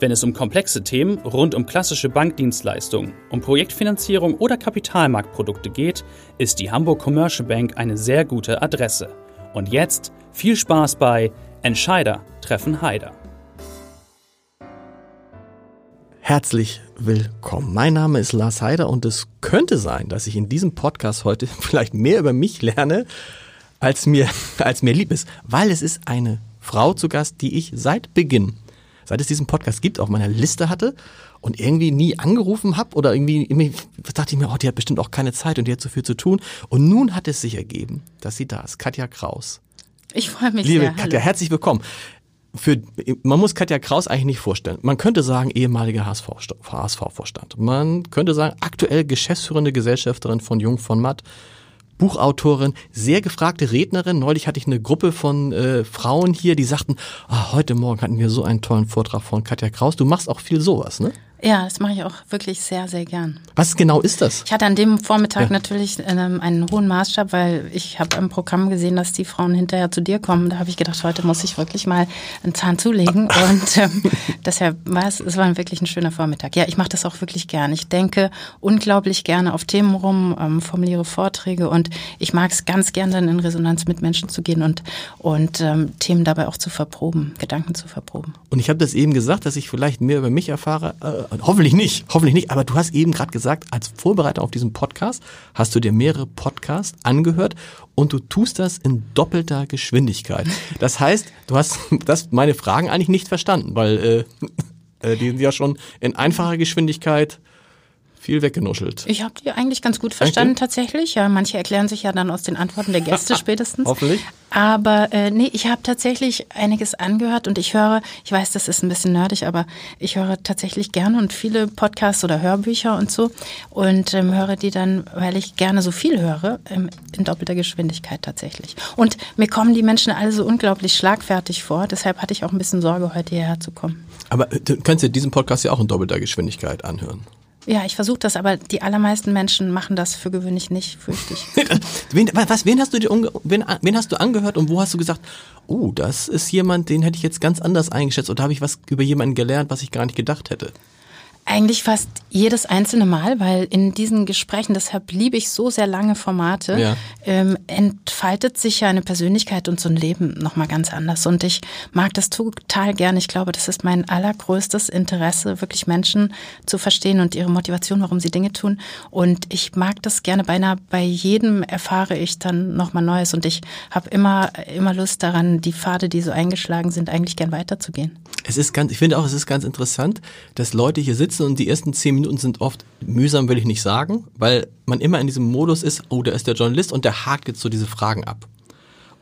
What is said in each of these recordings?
Wenn es um komplexe Themen rund um klassische Bankdienstleistungen, um Projektfinanzierung oder Kapitalmarktprodukte geht, ist die Hamburg Commercial Bank eine sehr gute Adresse. Und jetzt viel Spaß bei Entscheider treffen Heider. Herzlich willkommen. Mein Name ist Lars Heider und es könnte sein, dass ich in diesem Podcast heute vielleicht mehr über mich lerne, als mir, als mir lieb ist, weil es ist eine Frau zu Gast, die ich seit Beginn seit es diesen Podcast gibt, auf meiner Liste hatte und irgendwie nie angerufen habe oder irgendwie, irgendwie dachte ich mir, oh, die hat bestimmt auch keine Zeit und die hat so viel zu tun. Und nun hat es sich ergeben, dass sie da ist. Katja Kraus. Ich freue mich Liebe sehr. Katja, Hallo. herzlich Für, man muss Katja Kraus eigentlich nicht vorstellen. Man könnte sagen, ehemaliger HSV-Vorstand. Man könnte sagen, aktuell geschäftsführende Gesellschafterin von Jung von Matt. Buchautorin, sehr gefragte Rednerin. Neulich hatte ich eine Gruppe von äh, Frauen hier, die sagten, oh, heute Morgen hatten wir so einen tollen Vortrag von Katja Kraus. Du machst auch viel sowas, ne? Ja, das mache ich auch wirklich sehr, sehr gern. Was genau ist das? Ich hatte an dem Vormittag ja. natürlich ähm, einen hohen Maßstab, weil ich habe im Programm gesehen, dass die Frauen hinterher zu dir kommen. Da habe ich gedacht, heute muss ich wirklich mal einen Zahn zulegen. Und ähm, deshalb war es, es war wirklich ein schöner Vormittag. Ja, ich mache das auch wirklich gern. Ich denke unglaublich gerne auf Themen rum, ähm, formuliere Vorträge und ich mag es ganz gern dann in Resonanz mit Menschen zu gehen und, und ähm, Themen dabei auch zu verproben, Gedanken zu verproben. Und ich habe das eben gesagt, dass ich vielleicht mehr über mich erfahre. Äh, hoffentlich nicht, hoffentlich nicht. Aber du hast eben gerade gesagt, als Vorbereiter auf diesen Podcast hast du dir mehrere Podcasts angehört und du tust das in doppelter Geschwindigkeit. Das heißt, du hast das meine Fragen eigentlich nicht verstanden, weil äh, äh die sind ja schon in einfacher Geschwindigkeit viel weggenuschelt. Ich habe die eigentlich ganz gut verstanden tatsächlich. Ja, manche erklären sich ja dann aus den Antworten der Gäste spätestens. Hoffentlich. Aber äh, nee, ich habe tatsächlich einiges angehört und ich höre, ich weiß, das ist ein bisschen nerdig, aber ich höre tatsächlich gerne und viele Podcasts oder Hörbücher und so und ähm, höre die dann, weil ich gerne so viel höre, ähm, in doppelter Geschwindigkeit tatsächlich. Und mir kommen die Menschen alle so unglaublich schlagfertig vor, deshalb hatte ich auch ein bisschen Sorge, heute hierher zu kommen. Aber äh, du könntest dir diesen Podcast ja auch in doppelter Geschwindigkeit anhören. Ja, ich versuche das, aber die allermeisten Menschen machen das für gewöhnlich nicht, fürchte ich. wen, was, wen hast du dir wen, wen hast du angehört und wo hast du gesagt, oh, das ist jemand, den hätte ich jetzt ganz anders eingeschätzt oder habe ich was über jemanden gelernt, was ich gar nicht gedacht hätte? Eigentlich fast jedes einzelne Mal, weil in diesen Gesprächen, deshalb liebe ich so sehr lange Formate, ja. ähm, entfaltet sich ja eine Persönlichkeit und so ein Leben nochmal ganz anders. Und ich mag das total gerne. Ich glaube, das ist mein allergrößtes Interesse, wirklich Menschen zu verstehen und ihre Motivation, warum sie Dinge tun. Und ich mag das gerne beinahe bei jedem erfahre ich dann nochmal Neues. Und ich habe immer, immer Lust daran, die Pfade, die so eingeschlagen sind, eigentlich gern weiterzugehen. Es ist ganz, ich finde auch, es ist ganz interessant, dass Leute hier sitzen und die ersten zehn Minuten sind oft mühsam, will ich nicht sagen, weil man immer in diesem Modus ist, oh, da ist der Journalist und der hakt jetzt so diese Fragen ab.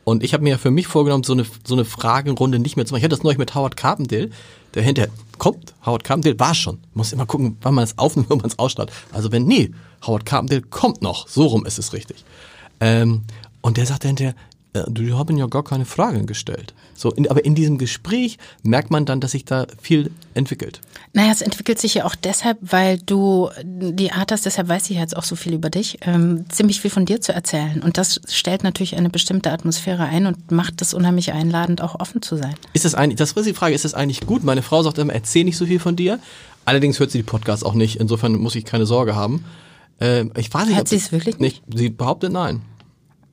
Und ich habe mir ja für mich vorgenommen, so eine, so eine Fragenrunde nicht mehr zu machen. Ich hatte das neulich mit Howard Carpendale, der hinterher kommt. Howard Carpendale war schon. Muss immer gucken, wann man es aufnimmt, wann man es ausstrahlt. Also wenn, nee, Howard Carpendale kommt noch. So rum ist es richtig. Ähm, und der sagt hinterher, äh, die haben ja gar keine Fragen gestellt. So, in, aber in diesem Gespräch merkt man dann, dass sich da viel entwickelt. Naja, es entwickelt sich ja auch deshalb, weil du die Art hast, deshalb weiß ich jetzt auch so viel über dich, ähm, ziemlich viel von dir zu erzählen. Und das stellt natürlich eine bestimmte Atmosphäre ein und macht es unheimlich einladend, auch offen zu sein. Ist das eigentlich, das ist die Frage, ist das eigentlich gut? Meine Frau sagt immer, erzähl nicht so viel von dir. Allerdings hört sie die Podcasts auch nicht. Insofern muss ich keine Sorge haben. Äh, ich weiß nicht, Hört sie es wirklich nicht? nicht? Sie behauptet nein.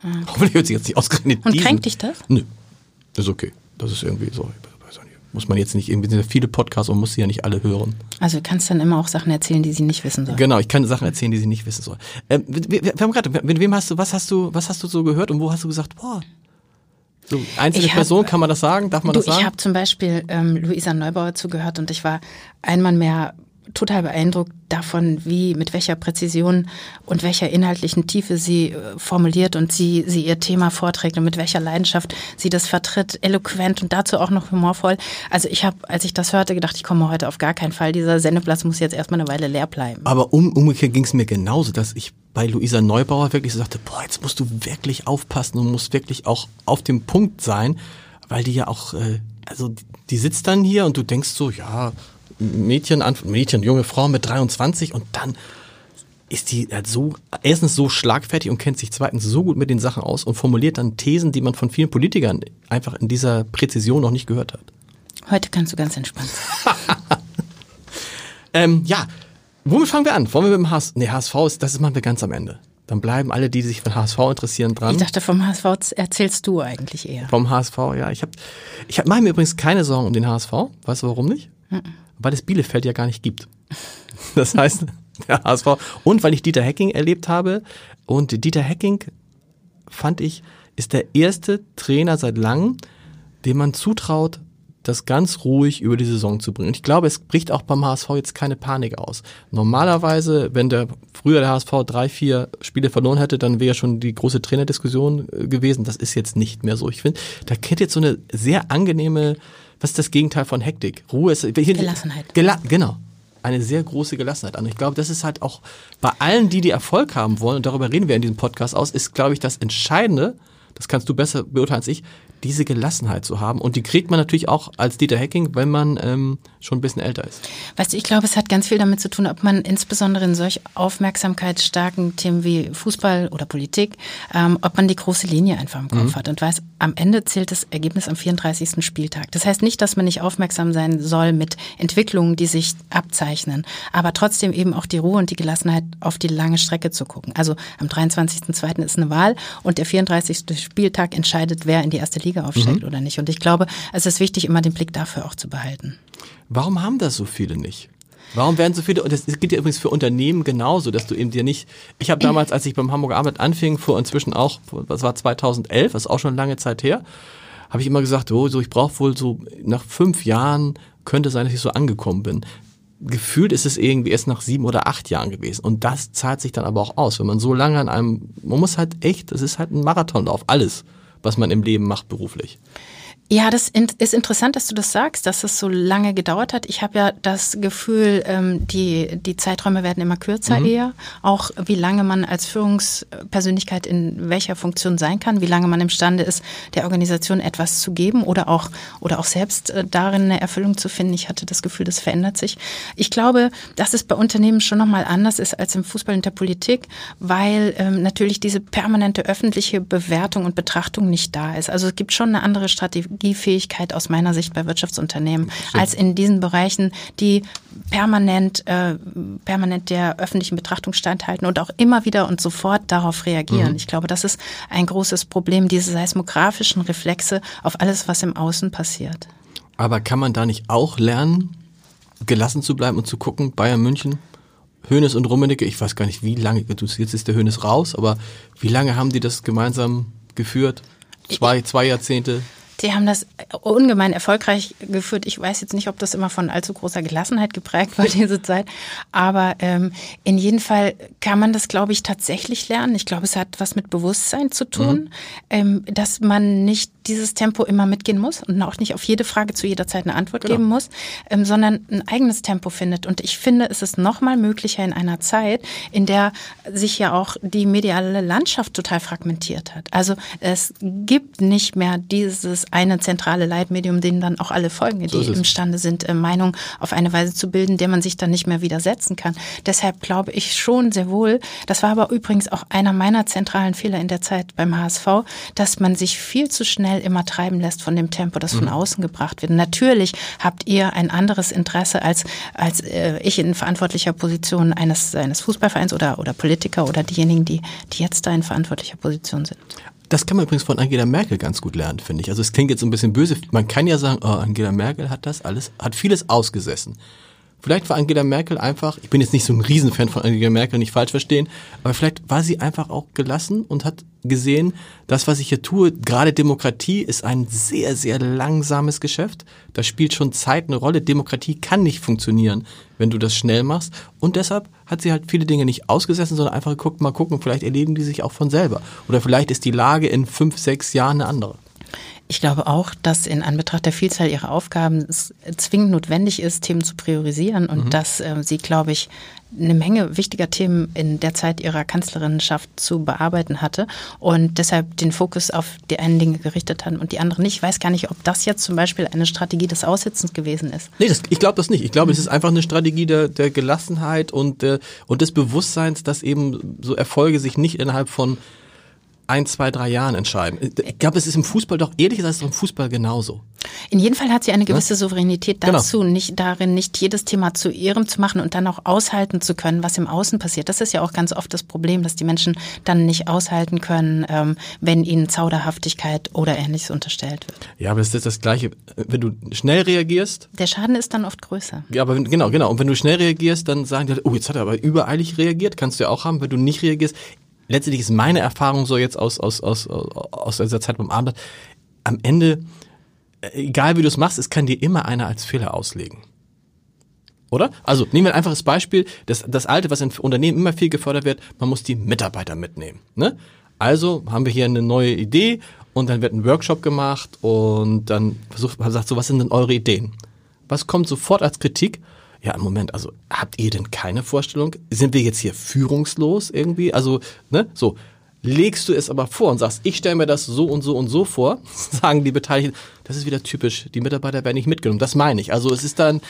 Ah. Hoffentlich hört sich jetzt nicht ausgerechnet Und kränkt dich das? Nö, ist okay. Das ist irgendwie so. Muss man jetzt nicht, irgendwie sind ja viele Podcasts und muss sie ja nicht alle hören. Also du kannst dann immer auch Sachen erzählen, die sie nicht wissen soll. Genau, ich kann Sachen erzählen, die sie nicht wissen soll. Ähm, wir, wir, haben gerade, mit wem hast du, was hast du, was hast du so gehört und wo hast du gesagt, boah, so einzelne hab, Person, kann man das sagen? Darf man du, das sagen? Ich habe zum Beispiel ähm, Luisa Neubauer zugehört und ich war einmal mehr total beeindruckt davon, wie, mit welcher Präzision und welcher inhaltlichen Tiefe sie äh, formuliert und sie, sie ihr Thema vorträgt und mit welcher Leidenschaft sie das vertritt, eloquent und dazu auch noch humorvoll. Also ich habe, als ich das hörte, gedacht, ich komme heute auf gar keinen Fall. Dieser Sendeplatz muss jetzt erstmal eine Weile leer bleiben. Aber um, umgekehrt ging es mir genauso, dass ich bei Luisa Neubauer wirklich so sagte, boah, jetzt musst du wirklich aufpassen und musst wirklich auch auf dem Punkt sein, weil die ja auch, äh, also die sitzt dann hier und du denkst so, ja, Mädchen, Mädchen, junge Frau mit 23 und dann ist die halt so, erstens so schlagfertig und kennt sich zweitens so gut mit den Sachen aus und formuliert dann Thesen, die man von vielen Politikern einfach in dieser Präzision noch nicht gehört hat. Heute kannst du ganz entspannt sein. ähm, ja, womit fangen wir an? Wollen wir mit dem HSV? Nee, HSV ist, das machen wir ganz am Ende. Dann bleiben alle, die sich für HSV interessieren, dran. Ich dachte, vom HSV erzählst du eigentlich eher. Vom HSV, ja. Ich, hab, ich hab, mache mir übrigens keine Sorgen um den HSV. Weißt du warum nicht? Mhm weil es Bielefeld ja gar nicht gibt. Das heißt, der HSV und weil ich Dieter Hecking erlebt habe und Dieter Hecking fand ich ist der erste Trainer seit langem, dem man zutraut, das ganz ruhig über die Saison zu bringen. Und ich glaube, es bricht auch beim HSV jetzt keine Panik aus. Normalerweise, wenn der früher der HSV drei, vier Spiele verloren hätte, dann wäre schon die große Trainerdiskussion äh, gewesen. Das ist jetzt nicht mehr so. Ich finde, da kennt jetzt so eine sehr angenehme was ist das Gegenteil von Hektik? Ruhe ist Gelassenheit. Gela genau. Eine sehr große Gelassenheit. Und ich glaube, das ist halt auch bei allen, die die Erfolg haben wollen, und darüber reden wir in diesem Podcast aus, ist, glaube ich, das Entscheidende, das kannst du besser beurteilen als ich, diese Gelassenheit zu haben. Und die kriegt man natürlich auch als Dieter Hacking, wenn man ähm, schon ein bisschen älter ist. Weißt du, ich glaube, es hat ganz viel damit zu tun, ob man insbesondere in solch aufmerksamkeitsstarken Themen wie Fußball oder Politik, ähm, ob man die große Linie einfach im Kopf mhm. hat und weiß, am Ende zählt das Ergebnis am 34. Spieltag. Das heißt nicht, dass man nicht aufmerksam sein soll mit Entwicklungen, die sich abzeichnen, aber trotzdem eben auch die Ruhe und die Gelassenheit auf die lange Strecke zu gucken. Also am 23.02. ist eine Wahl und der 34. Spieltag entscheidet, wer in die erste Liga aufsteigt mhm. oder nicht. Und ich glaube, es ist wichtig, immer den Blick dafür auch zu behalten. Warum haben das so viele nicht? Warum werden so viele, und das gilt ja übrigens für Unternehmen genauso, dass du eben dir nicht, ich habe damals, als ich beim Hamburger Arbeit anfing, vor inzwischen auch, das war 2011, das ist auch schon lange Zeit her, habe ich immer gesagt, oh, so ich brauche wohl so, nach fünf Jahren könnte sein, dass ich so angekommen bin. Gefühlt ist es irgendwie erst nach sieben oder acht Jahren gewesen. Und das zahlt sich dann aber auch aus, wenn man so lange an einem, man muss halt echt, das ist halt ein Marathonlauf, alles was man im Leben macht beruflich. Ja, das ist interessant, dass du das sagst, dass es so lange gedauert hat. Ich habe ja das Gefühl, ähm, die, die Zeiträume werden immer kürzer mhm. eher. Auch wie lange man als Führungspersönlichkeit in welcher Funktion sein kann, wie lange man imstande ist, der Organisation etwas zu geben oder auch, oder auch selbst äh, darin eine Erfüllung zu finden. Ich hatte das Gefühl, das verändert sich. Ich glaube, dass es bei Unternehmen schon nochmal anders ist als im Fußball und der Politik, weil ähm, natürlich diese permanente öffentliche Bewertung und Betrachtung nicht da ist. Also es gibt schon eine andere Strategie Strategiefähigkeit aus meiner Sicht bei Wirtschaftsunternehmen Schön. als in diesen Bereichen, die permanent, äh, permanent der öffentlichen Betrachtung standhalten und auch immer wieder und sofort darauf reagieren. Mhm. Ich glaube, das ist ein großes Problem, diese seismografischen Reflexe auf alles, was im Außen passiert. Aber kann man da nicht auch lernen, gelassen zu bleiben und zu gucken, Bayern München, Hönes und Rummenigge, ich weiß gar nicht, wie lange, jetzt ist der Hönes raus, aber wie lange haben die das gemeinsam geführt? Zwei, zwei Jahrzehnte? Die haben das ungemein erfolgreich geführt. Ich weiß jetzt nicht, ob das immer von allzu großer Gelassenheit geprägt war, diese Zeit. Aber ähm, in jedem Fall kann man das, glaube ich, tatsächlich lernen. Ich glaube, es hat was mit Bewusstsein zu tun, mhm. ähm, dass man nicht dieses Tempo immer mitgehen muss und auch nicht auf jede Frage zu jeder Zeit eine Antwort genau. geben muss, ähm, sondern ein eigenes Tempo findet. Und ich finde, es ist noch mal möglicher in einer Zeit, in der sich ja auch die mediale Landschaft total fragmentiert hat. Also es gibt nicht mehr dieses eine zentrale Leitmedium, denen dann auch alle folgen, die so imstande sind, äh, Meinung auf eine Weise zu bilden, der man sich dann nicht mehr widersetzen kann. Deshalb glaube ich schon sehr wohl, das war aber übrigens auch einer meiner zentralen Fehler in der Zeit beim HSV, dass man sich viel zu schnell immer treiben lässt von dem Tempo, das von mhm. außen gebracht wird. natürlich habt ihr ein anderes Interesse als, als äh, ich in verantwortlicher Position eines, eines Fußballvereins oder, oder Politiker oder diejenigen, die, die jetzt da in verantwortlicher Position sind. Das kann man übrigens von Angela Merkel ganz gut lernen, finde ich. Also es klingt jetzt ein bisschen böse. Man kann ja sagen, oh, Angela Merkel hat das alles, hat vieles ausgesessen. Vielleicht war Angela Merkel einfach, ich bin jetzt nicht so ein Riesenfan von Angela Merkel, nicht falsch verstehen, aber vielleicht war sie einfach auch gelassen und hat gesehen, das, was ich hier tue, gerade Demokratie ist ein sehr, sehr langsames Geschäft. Da spielt schon Zeit eine Rolle. Demokratie kann nicht funktionieren, wenn du das schnell machst. Und deshalb hat sie halt viele Dinge nicht ausgesessen, sondern einfach geguckt, mal gucken, vielleicht erleben die sich auch von selber. Oder vielleicht ist die Lage in fünf, sechs Jahren eine andere. Ich glaube auch, dass in Anbetracht der Vielzahl ihrer Aufgaben es zwingend notwendig ist, Themen zu priorisieren und mhm. dass äh, sie, glaube ich, eine Menge wichtiger Themen in der Zeit ihrer Kanzlerinnenschaft zu bearbeiten hatte und deshalb den Fokus auf die einen Dinge gerichtet hat und die anderen nicht. Ich weiß gar nicht, ob das jetzt zum Beispiel eine Strategie des Aussitzens gewesen ist. Nee, das, ich glaube das nicht. Ich glaube, mhm. es ist einfach eine Strategie der, der Gelassenheit und, der, und des Bewusstseins, dass eben so Erfolge sich nicht innerhalb von ein, zwei, drei Jahren entscheiden. Ich glaube, es ist im Fußball doch, ehrlich gesagt, ist es im Fußball genauso. In jedem Fall hat sie eine gewisse ja? Souveränität genau. dazu, genau. nicht darin, nicht jedes Thema zu ihrem zu machen und dann auch aushalten zu können, was im Außen passiert. Das ist ja auch ganz oft das Problem, dass die Menschen dann nicht aushalten können, ähm, wenn ihnen Zauderhaftigkeit oder ähnliches unterstellt wird. Ja, aber das ist das Gleiche. Wenn du schnell reagierst. Der Schaden ist dann oft größer. Ja, aber wenn, genau, genau. Und wenn du schnell reagierst, dann sagen die, oh, jetzt hat er aber übereilig reagiert. Kannst du ja auch haben. Wenn du nicht reagierst, letztendlich ist meine Erfahrung so jetzt aus, aus, aus, aus dieser Zeit beim Abend, am Ende, äh, egal wie du es machst, es kann dir immer einer als Fehler auslegen. Oder? Also nehmen wir ein einfaches Beispiel. Das, das Alte, was in Unternehmen immer viel gefördert wird, man muss die Mitarbeiter mitnehmen. Ne? Also haben wir hier eine neue Idee und dann wird ein Workshop gemacht und dann versucht man sagt so, was sind denn eure Ideen? Was kommt sofort als Kritik? Ja, Moment, also habt ihr denn keine Vorstellung? Sind wir jetzt hier führungslos irgendwie? Also, ne, so. Legst du es aber vor und sagst, ich stelle mir das so und so und so vor, sagen die Beteiligten, das ist wieder typisch, die Mitarbeiter werden nicht mitgenommen. Das meine ich. Also es ist dann,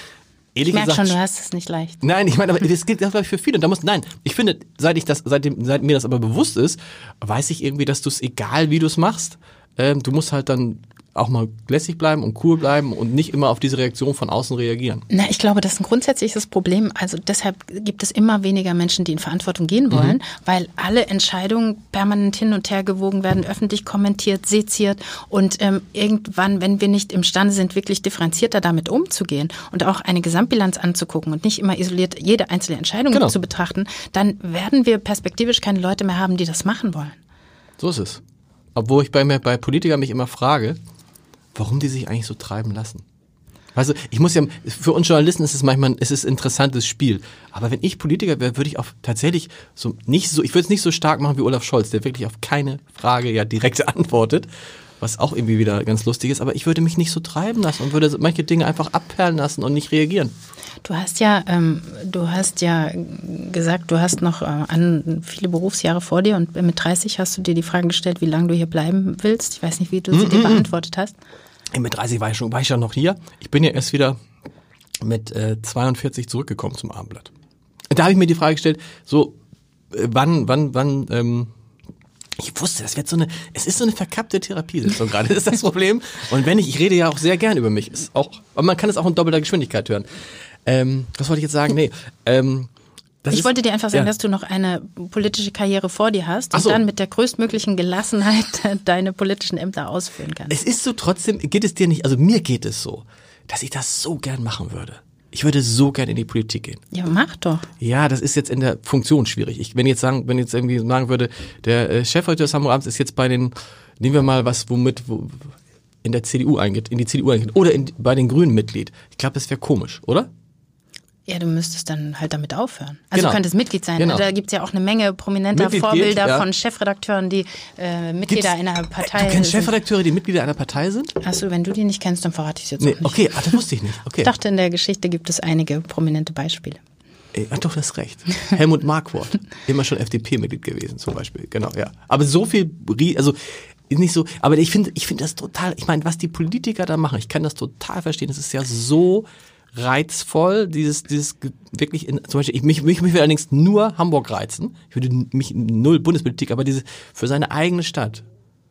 ehrlich ich merke schon, du hast es nicht leicht. Nein, ich meine, aber das gilt glaube ich für viele. da muss, nein, ich finde, seit ich das, seitdem, seit mir das aber bewusst ist, weiß ich irgendwie, dass du es egal, wie du es machst, ähm, du musst halt dann auch mal lässig bleiben und cool bleiben und nicht immer auf diese Reaktion von außen reagieren. Na, ich glaube, das ist ein grundsätzliches Problem. Also deshalb gibt es immer weniger Menschen, die in Verantwortung gehen wollen, mhm. weil alle Entscheidungen permanent hin und her gewogen werden, öffentlich kommentiert, seziert und ähm, irgendwann, wenn wir nicht imstande sind, wirklich differenzierter damit umzugehen und auch eine Gesamtbilanz anzugucken und nicht immer isoliert jede einzelne Entscheidung genau. zu betrachten, dann werden wir perspektivisch keine Leute mehr haben, die das machen wollen. So ist es. Obwohl ich bei mir bei Politikern mich immer frage, warum die sich eigentlich so treiben lassen. Also ich muss ja, für uns Journalisten ist es manchmal, es ist ein interessantes Spiel. Aber wenn ich Politiker wäre, würde ich auch tatsächlich so nicht so, ich würde es nicht so stark machen wie Olaf Scholz, der wirklich auf keine Frage ja direkt antwortet, was auch irgendwie wieder ganz lustig ist. Aber ich würde mich nicht so treiben lassen und würde manche Dinge einfach abperlen lassen und nicht reagieren. Du hast ja, ähm, du hast ja gesagt, du hast noch äh, an viele Berufsjahre vor dir und mit 30 hast du dir die Frage gestellt, wie lange du hier bleiben willst. Ich weiß nicht, wie du sie mm -mm. dir beantwortet hast. Mit 30 war ich, schon, war ich ja noch hier. Ich bin ja erst wieder mit äh, 42 zurückgekommen zum Abendblatt. Da habe ich mir die Frage gestellt, so äh, wann, wann, wann, ähm, ich wusste, das wird so eine, es ist so eine verkappte Therapiesitzung gerade, das ist das Problem. Und wenn ich, ich rede ja auch sehr gern über mich, ist auch, aber man kann es auch in doppelter Geschwindigkeit hören. Ähm, was wollte ich jetzt sagen? Nee, ähm, das ich ist, wollte dir einfach sagen, ja. dass du noch eine politische Karriere vor dir hast und so. dann mit der größtmöglichen Gelassenheit deine politischen Ämter ausführen kannst. Es ist so trotzdem, geht es dir nicht, also mir geht es so, dass ich das so gern machen würde. Ich würde so gern in die Politik gehen. Ja, mach doch. Ja, das ist jetzt in der Funktion schwierig. Ich, wenn jetzt sagen, wenn jetzt irgendwie sagen würde, der äh, Chefredakteur des Hamburger Abends ist jetzt bei den, nehmen wir mal was, womit, wo, in der CDU eingeht, in die CDU eingeht oder in, bei den Grünen Mitglied. Ich glaube, das wäre komisch, oder? Ja, du müsstest dann halt damit aufhören. Also genau. du könntest Mitglied sein. Genau. Da gibt's ja auch eine Menge prominenter Mitglied Vorbilder geht, ja. von Chefredakteuren, die äh, Mitglieder Gibt's, einer Partei sind. Du kennst Chefredakteure, die Mitglieder einer Partei sind? Achso, wenn du die nicht kennst, dann verrate ich es jetzt nee, auch nicht. Okay, ah, das wusste ich nicht. Okay. Ich dachte, in der Geschichte gibt es einige prominente Beispiele. Ach doch, das recht. Helmut Marquardt, immer schon FDP-Mitglied gewesen zum Beispiel. Genau, ja. Aber so viel, also nicht so, aber ich finde, ich finde das total, ich meine, was die Politiker da machen, ich kann das total verstehen. Das ist ja so reizvoll, dieses, dieses wirklich in, zum Beispiel, ich, mich, mich, mich will allerdings nur Hamburg reizen. Ich würde mich null Bundespolitik, aber diese, für seine eigene Stadt.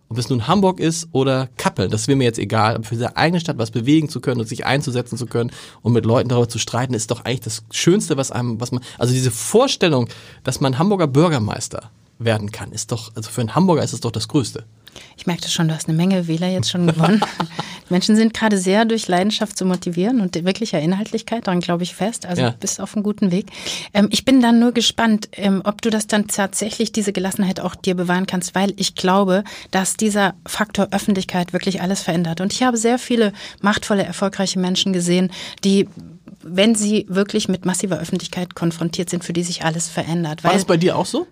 Ob es nun Hamburg ist oder Kappeln, das wäre mir jetzt egal, aber für seine eigene Stadt was bewegen zu können und sich einzusetzen zu können und mit Leuten darüber zu streiten, ist doch eigentlich das Schönste, was einem, was man, also diese Vorstellung, dass man Hamburger Bürgermeister werden kann, ist doch, also für einen Hamburger ist es doch das Größte. Ich merkte schon, du hast eine Menge Wähler jetzt schon gewonnen. Menschen sind gerade sehr durch Leidenschaft zu motivieren und wirklicher Inhaltlichkeit, daran glaube ich fest. Also ja. bist auf einem guten Weg. Ähm, ich bin dann nur gespannt, ähm, ob du das dann tatsächlich, diese Gelassenheit auch dir bewahren kannst, weil ich glaube, dass dieser Faktor Öffentlichkeit wirklich alles verändert. Und ich habe sehr viele machtvolle, erfolgreiche Menschen gesehen, die wenn sie wirklich mit massiver Öffentlichkeit konfrontiert sind, für die sich alles verändert. War das bei dir auch so?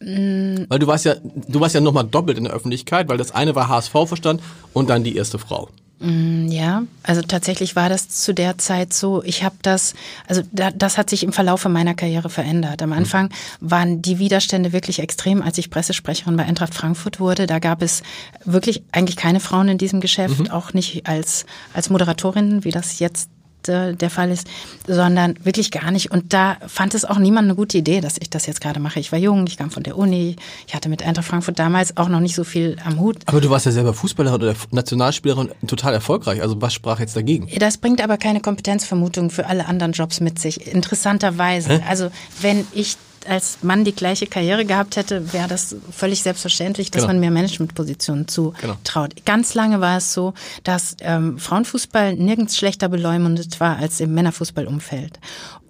Mm. Weil du warst ja, du warst ja nochmal doppelt in der Öffentlichkeit, weil das eine war HSV-Verstand und dann die erste Frau. Mm, ja, also tatsächlich war das zu der Zeit so. Ich habe das, also da, das hat sich im Verlauf meiner Karriere verändert. Am Anfang waren die Widerstände wirklich extrem, als ich Pressesprecherin bei Eintracht Frankfurt wurde. Da gab es wirklich eigentlich keine Frauen in diesem Geschäft, mhm. auch nicht als als Moderatorin, wie das jetzt äh, der Fall ist, sondern wirklich gar nicht. Und da fand es auch niemand eine gute Idee, dass ich das jetzt gerade mache. Ich war jung, ich kam von der Uni, ich hatte mit Eintracht Frankfurt damals auch noch nicht so viel am Hut. Aber du warst ja selber Fußballerin oder Nationalspielerin total erfolgreich. Also was sprach jetzt dagegen? Das bringt aber keine Kompetenzvermutung für alle anderen Jobs mit sich. Interessanterweise. Hä? Also wenn ich als Mann die gleiche Karriere gehabt hätte, wäre das völlig selbstverständlich, dass genau. man mehr Managementpositionen zutraut. Genau. Ganz lange war es so, dass ähm, Frauenfußball nirgends schlechter beleumundet war als im Männerfußballumfeld.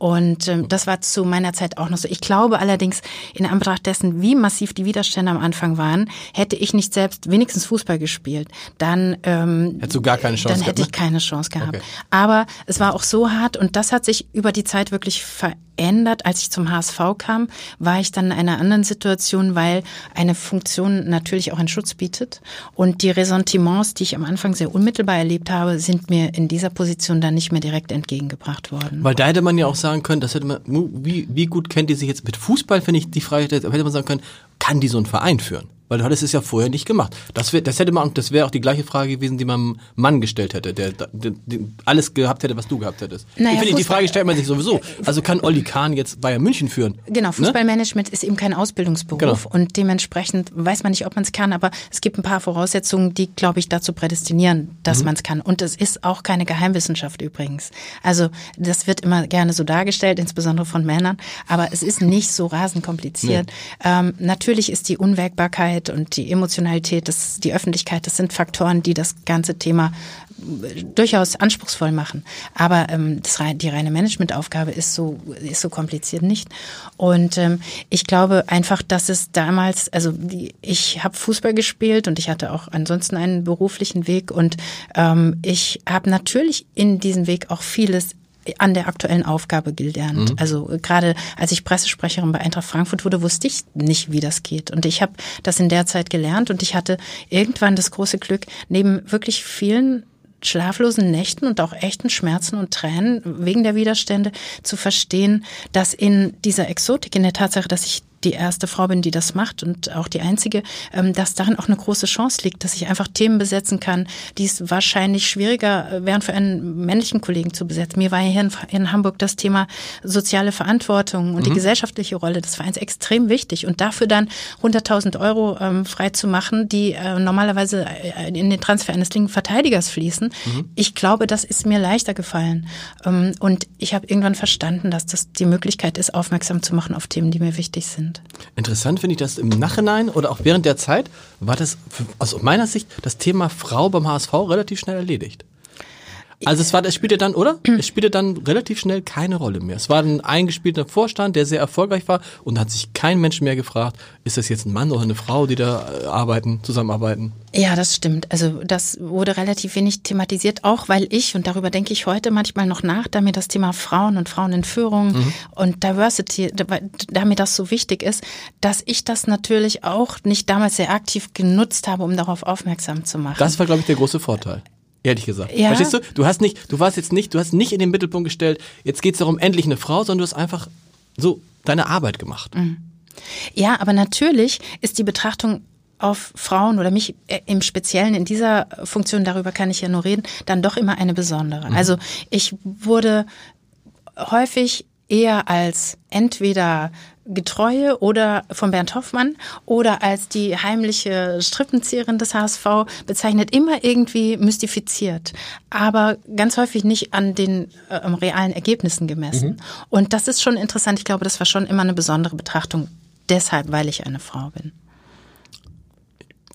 Und ähm, das war zu meiner Zeit auch noch so. Ich glaube allerdings, in Anbetracht dessen, wie massiv die Widerstände am Anfang waren, hätte ich nicht selbst wenigstens Fußball gespielt, dann ähm, hättest du gar keine Chance Dann hätte gehabt, ich ne? keine Chance gehabt. Okay. Aber es war auch so hart und das hat sich über die Zeit wirklich verändert verändert. Als ich zum HSV kam, war ich dann in einer anderen Situation, weil eine Funktion natürlich auch einen Schutz bietet. Und die Ressentiments, die ich am Anfang sehr unmittelbar erlebt habe, sind mir in dieser Position dann nicht mehr direkt entgegengebracht worden. Weil da hätte man ja auch sagen können, das hätte man, wie, wie gut kennt die sich jetzt mit Fußball, finde ich die Frage, hätte man sagen können, kann die so einen Verein führen? Weil du hattest es ja vorher nicht gemacht. Das, wär, das hätte man, das wäre auch die gleiche Frage gewesen, die man einem Mann gestellt hätte, der, der, der alles gehabt hätte, was du gehabt hättest. Naja, ich finde, die Frage stellt man sich sowieso. Also kann Olli Kahn jetzt Bayern München führen? Genau, ne? Fußballmanagement ne? ist eben kein Ausbildungsberuf genau. und dementsprechend weiß man nicht, ob man es kann, aber es gibt ein paar Voraussetzungen, die, glaube ich, dazu prädestinieren, dass mhm. man es kann. Und es ist auch keine Geheimwissenschaft übrigens. Also das wird immer gerne so dargestellt, insbesondere von Männern, aber es ist nicht so rasend kompliziert. Nee. Ähm, natürlich ist die Unwägbarkeit und die Emotion Emotionalität, das, die Öffentlichkeit, das sind Faktoren, die das ganze Thema äh, durchaus anspruchsvoll machen. Aber ähm, das, die reine Managementaufgabe ist so, ist so kompliziert nicht. Und ähm, ich glaube einfach, dass es damals, also die, ich habe Fußball gespielt und ich hatte auch ansonsten einen beruflichen Weg und ähm, ich habe natürlich in diesem Weg auch vieles an der aktuellen Aufgabe gelernt. Mhm. Also gerade als ich Pressesprecherin bei Eintracht Frankfurt wurde, wusste ich nicht, wie das geht. Und ich habe das in der Zeit gelernt und ich hatte irgendwann das große Glück, neben wirklich vielen schlaflosen Nächten und auch echten Schmerzen und Tränen wegen der Widerstände zu verstehen, dass in dieser Exotik, in der Tatsache, dass ich die erste Frau bin, die das macht und auch die einzige, ähm, dass darin auch eine große Chance liegt, dass ich einfach Themen besetzen kann, die es wahrscheinlich schwieriger äh, wären für einen männlichen Kollegen zu besetzen. Mir war hier in, in Hamburg das Thema soziale Verantwortung und mhm. die gesellschaftliche Rolle des Vereins extrem wichtig und dafür dann 100.000 Euro ähm, frei zu machen, die äh, normalerweise äh, in den Transfer eines linken Verteidigers fließen. Mhm. Ich glaube, das ist mir leichter gefallen ähm, und ich habe irgendwann verstanden, dass das die Möglichkeit ist, aufmerksam zu machen auf Themen, die mir wichtig sind sind. Interessant finde ich das im Nachhinein oder auch während der Zeit war das aus meiner Sicht das Thema Frau beim HSV relativ schnell erledigt. Also es war, es spielte dann, oder? Es spielte dann relativ schnell keine Rolle mehr. Es war ein eingespielter Vorstand, der sehr erfolgreich war und hat sich kein Mensch mehr gefragt, ist das jetzt ein Mann oder eine Frau, die da äh, arbeiten, zusammenarbeiten? Ja, das stimmt. Also das wurde relativ wenig thematisiert, auch weil ich, und darüber denke ich heute manchmal noch nach, da mir das Thema Frauen und Frauen in Führung mhm. und Diversity, da mir das so wichtig ist, dass ich das natürlich auch nicht damals sehr aktiv genutzt habe, um darauf aufmerksam zu machen. Das war, glaube ich, der große Vorteil. Ehrlich gesagt. Ja. Verstehst du? Du hast nicht, du warst jetzt nicht, du hast nicht in den Mittelpunkt gestellt, jetzt geht es darum, endlich eine Frau, sondern du hast einfach so deine Arbeit gemacht. Mhm. Ja, aber natürlich ist die Betrachtung auf Frauen oder mich äh, im Speziellen in dieser Funktion, darüber kann ich ja nur reden, dann doch immer eine besondere. Mhm. Also ich wurde häufig eher als entweder Getreue oder von Bernd Hoffmann oder als die heimliche Strippenzieherin des HSV bezeichnet, immer irgendwie mystifiziert, aber ganz häufig nicht an den äh, realen Ergebnissen gemessen. Mhm. Und das ist schon interessant. Ich glaube, das war schon immer eine besondere Betrachtung, deshalb, weil ich eine Frau bin.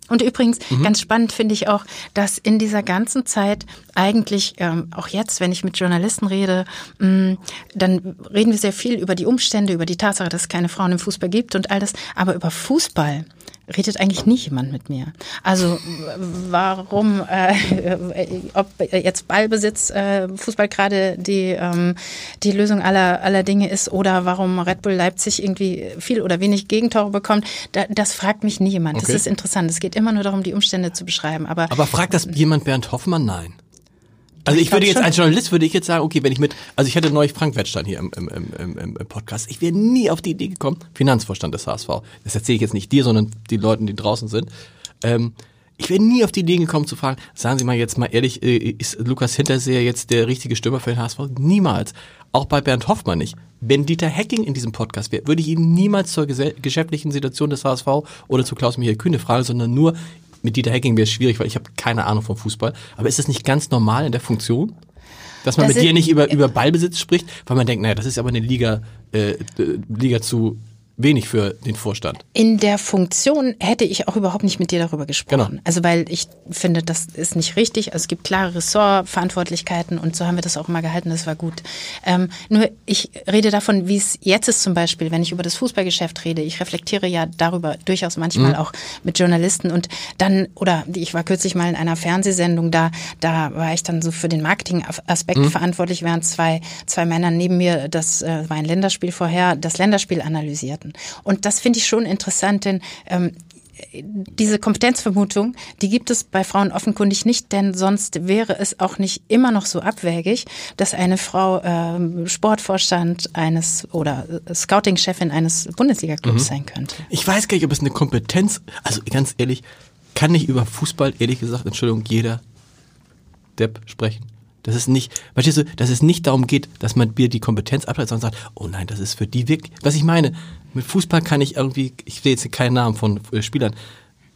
Und übrigens, mhm. ganz spannend finde ich auch, dass in dieser ganzen Zeit eigentlich, ähm, auch jetzt, wenn ich mit Journalisten rede, mh, mm, dann reden wir sehr viel über die Umstände, über die Tatsache, dass es keine Frauen im Fußball gibt und all das. Aber über Fußball redet eigentlich nie jemand mit mir. Also warum, äh, ob jetzt Ballbesitz, äh, Fußball gerade die, ähm, die Lösung aller, aller Dinge ist oder warum Red Bull Leipzig irgendwie viel oder wenig Gegentore bekommt, da, das fragt mich nie jemand. Okay. Das ist interessant. Es geht immer nur darum, die Umstände zu beschreiben. Aber, Aber fragt das jemand Bernd Hoffmann? Nein. Also ich würde jetzt als Journalist würde ich jetzt sagen, okay, wenn ich mit, also ich hatte neulich Frank Wettstein hier im, im, im, im, im Podcast, ich wäre nie auf die Idee gekommen, Finanzvorstand des HSV. Das erzähle ich jetzt nicht dir, sondern die Leuten, die draußen sind. Ähm, ich wäre nie auf die Idee gekommen zu fragen, sagen Sie mal jetzt mal ehrlich, äh, ist Lukas Hinterseher jetzt der richtige Stürmer für den HSV? Niemals. Auch bei Bernd Hoffmann nicht. Wenn Dieter Hecking in diesem Podcast wäre, würde ich ihn niemals zur geschäftlichen Situation des HSV oder zu Klaus-Michael Kühne fragen, sondern nur mit Dieter Hacking wäre es schwierig, weil ich habe keine Ahnung vom Fußball. Aber ist das nicht ganz normal in der Funktion? Dass man das mit dir nicht über, über Ballbesitz spricht, weil man denkt, naja, das ist aber eine Liga, äh, Liga zu wenig für den Vorstand. In der Funktion hätte ich auch überhaupt nicht mit dir darüber gesprochen. Genau. Also weil ich finde, das ist nicht richtig. Also es gibt klare Ressortverantwortlichkeiten und so haben wir das auch immer gehalten, das war gut. Ähm, nur ich rede davon, wie es jetzt ist zum Beispiel, wenn ich über das Fußballgeschäft rede. Ich reflektiere ja darüber durchaus manchmal mhm. auch mit Journalisten und dann, oder ich war kürzlich mal in einer Fernsehsendung, da, da war ich dann so für den Marketingaspekt mhm. verantwortlich, während zwei, zwei Männer neben mir, das äh, war ein Länderspiel vorher, das Länderspiel analysierten werden. Und das finde ich schon interessant, denn ähm, diese Kompetenzvermutung, die gibt es bei Frauen offenkundig nicht, denn sonst wäre es auch nicht immer noch so abwägig, dass eine Frau äh, Sportvorstand eines oder Scouting-Chefin eines Bundesliga-Clubs mhm. sein könnte. Ich weiß gar nicht, ob es eine Kompetenz, also ganz ehrlich, kann nicht über Fußball, ehrlich gesagt, Entschuldigung, jeder Depp sprechen. Das ist nicht, verstehst du, dass es nicht darum geht, dass man dir die Kompetenz ableitet, sondern sagt, oh nein, das ist für die wirklich, was ich meine, mit Fußball kann ich irgendwie, ich sehe jetzt keinen Namen von äh, Spielern,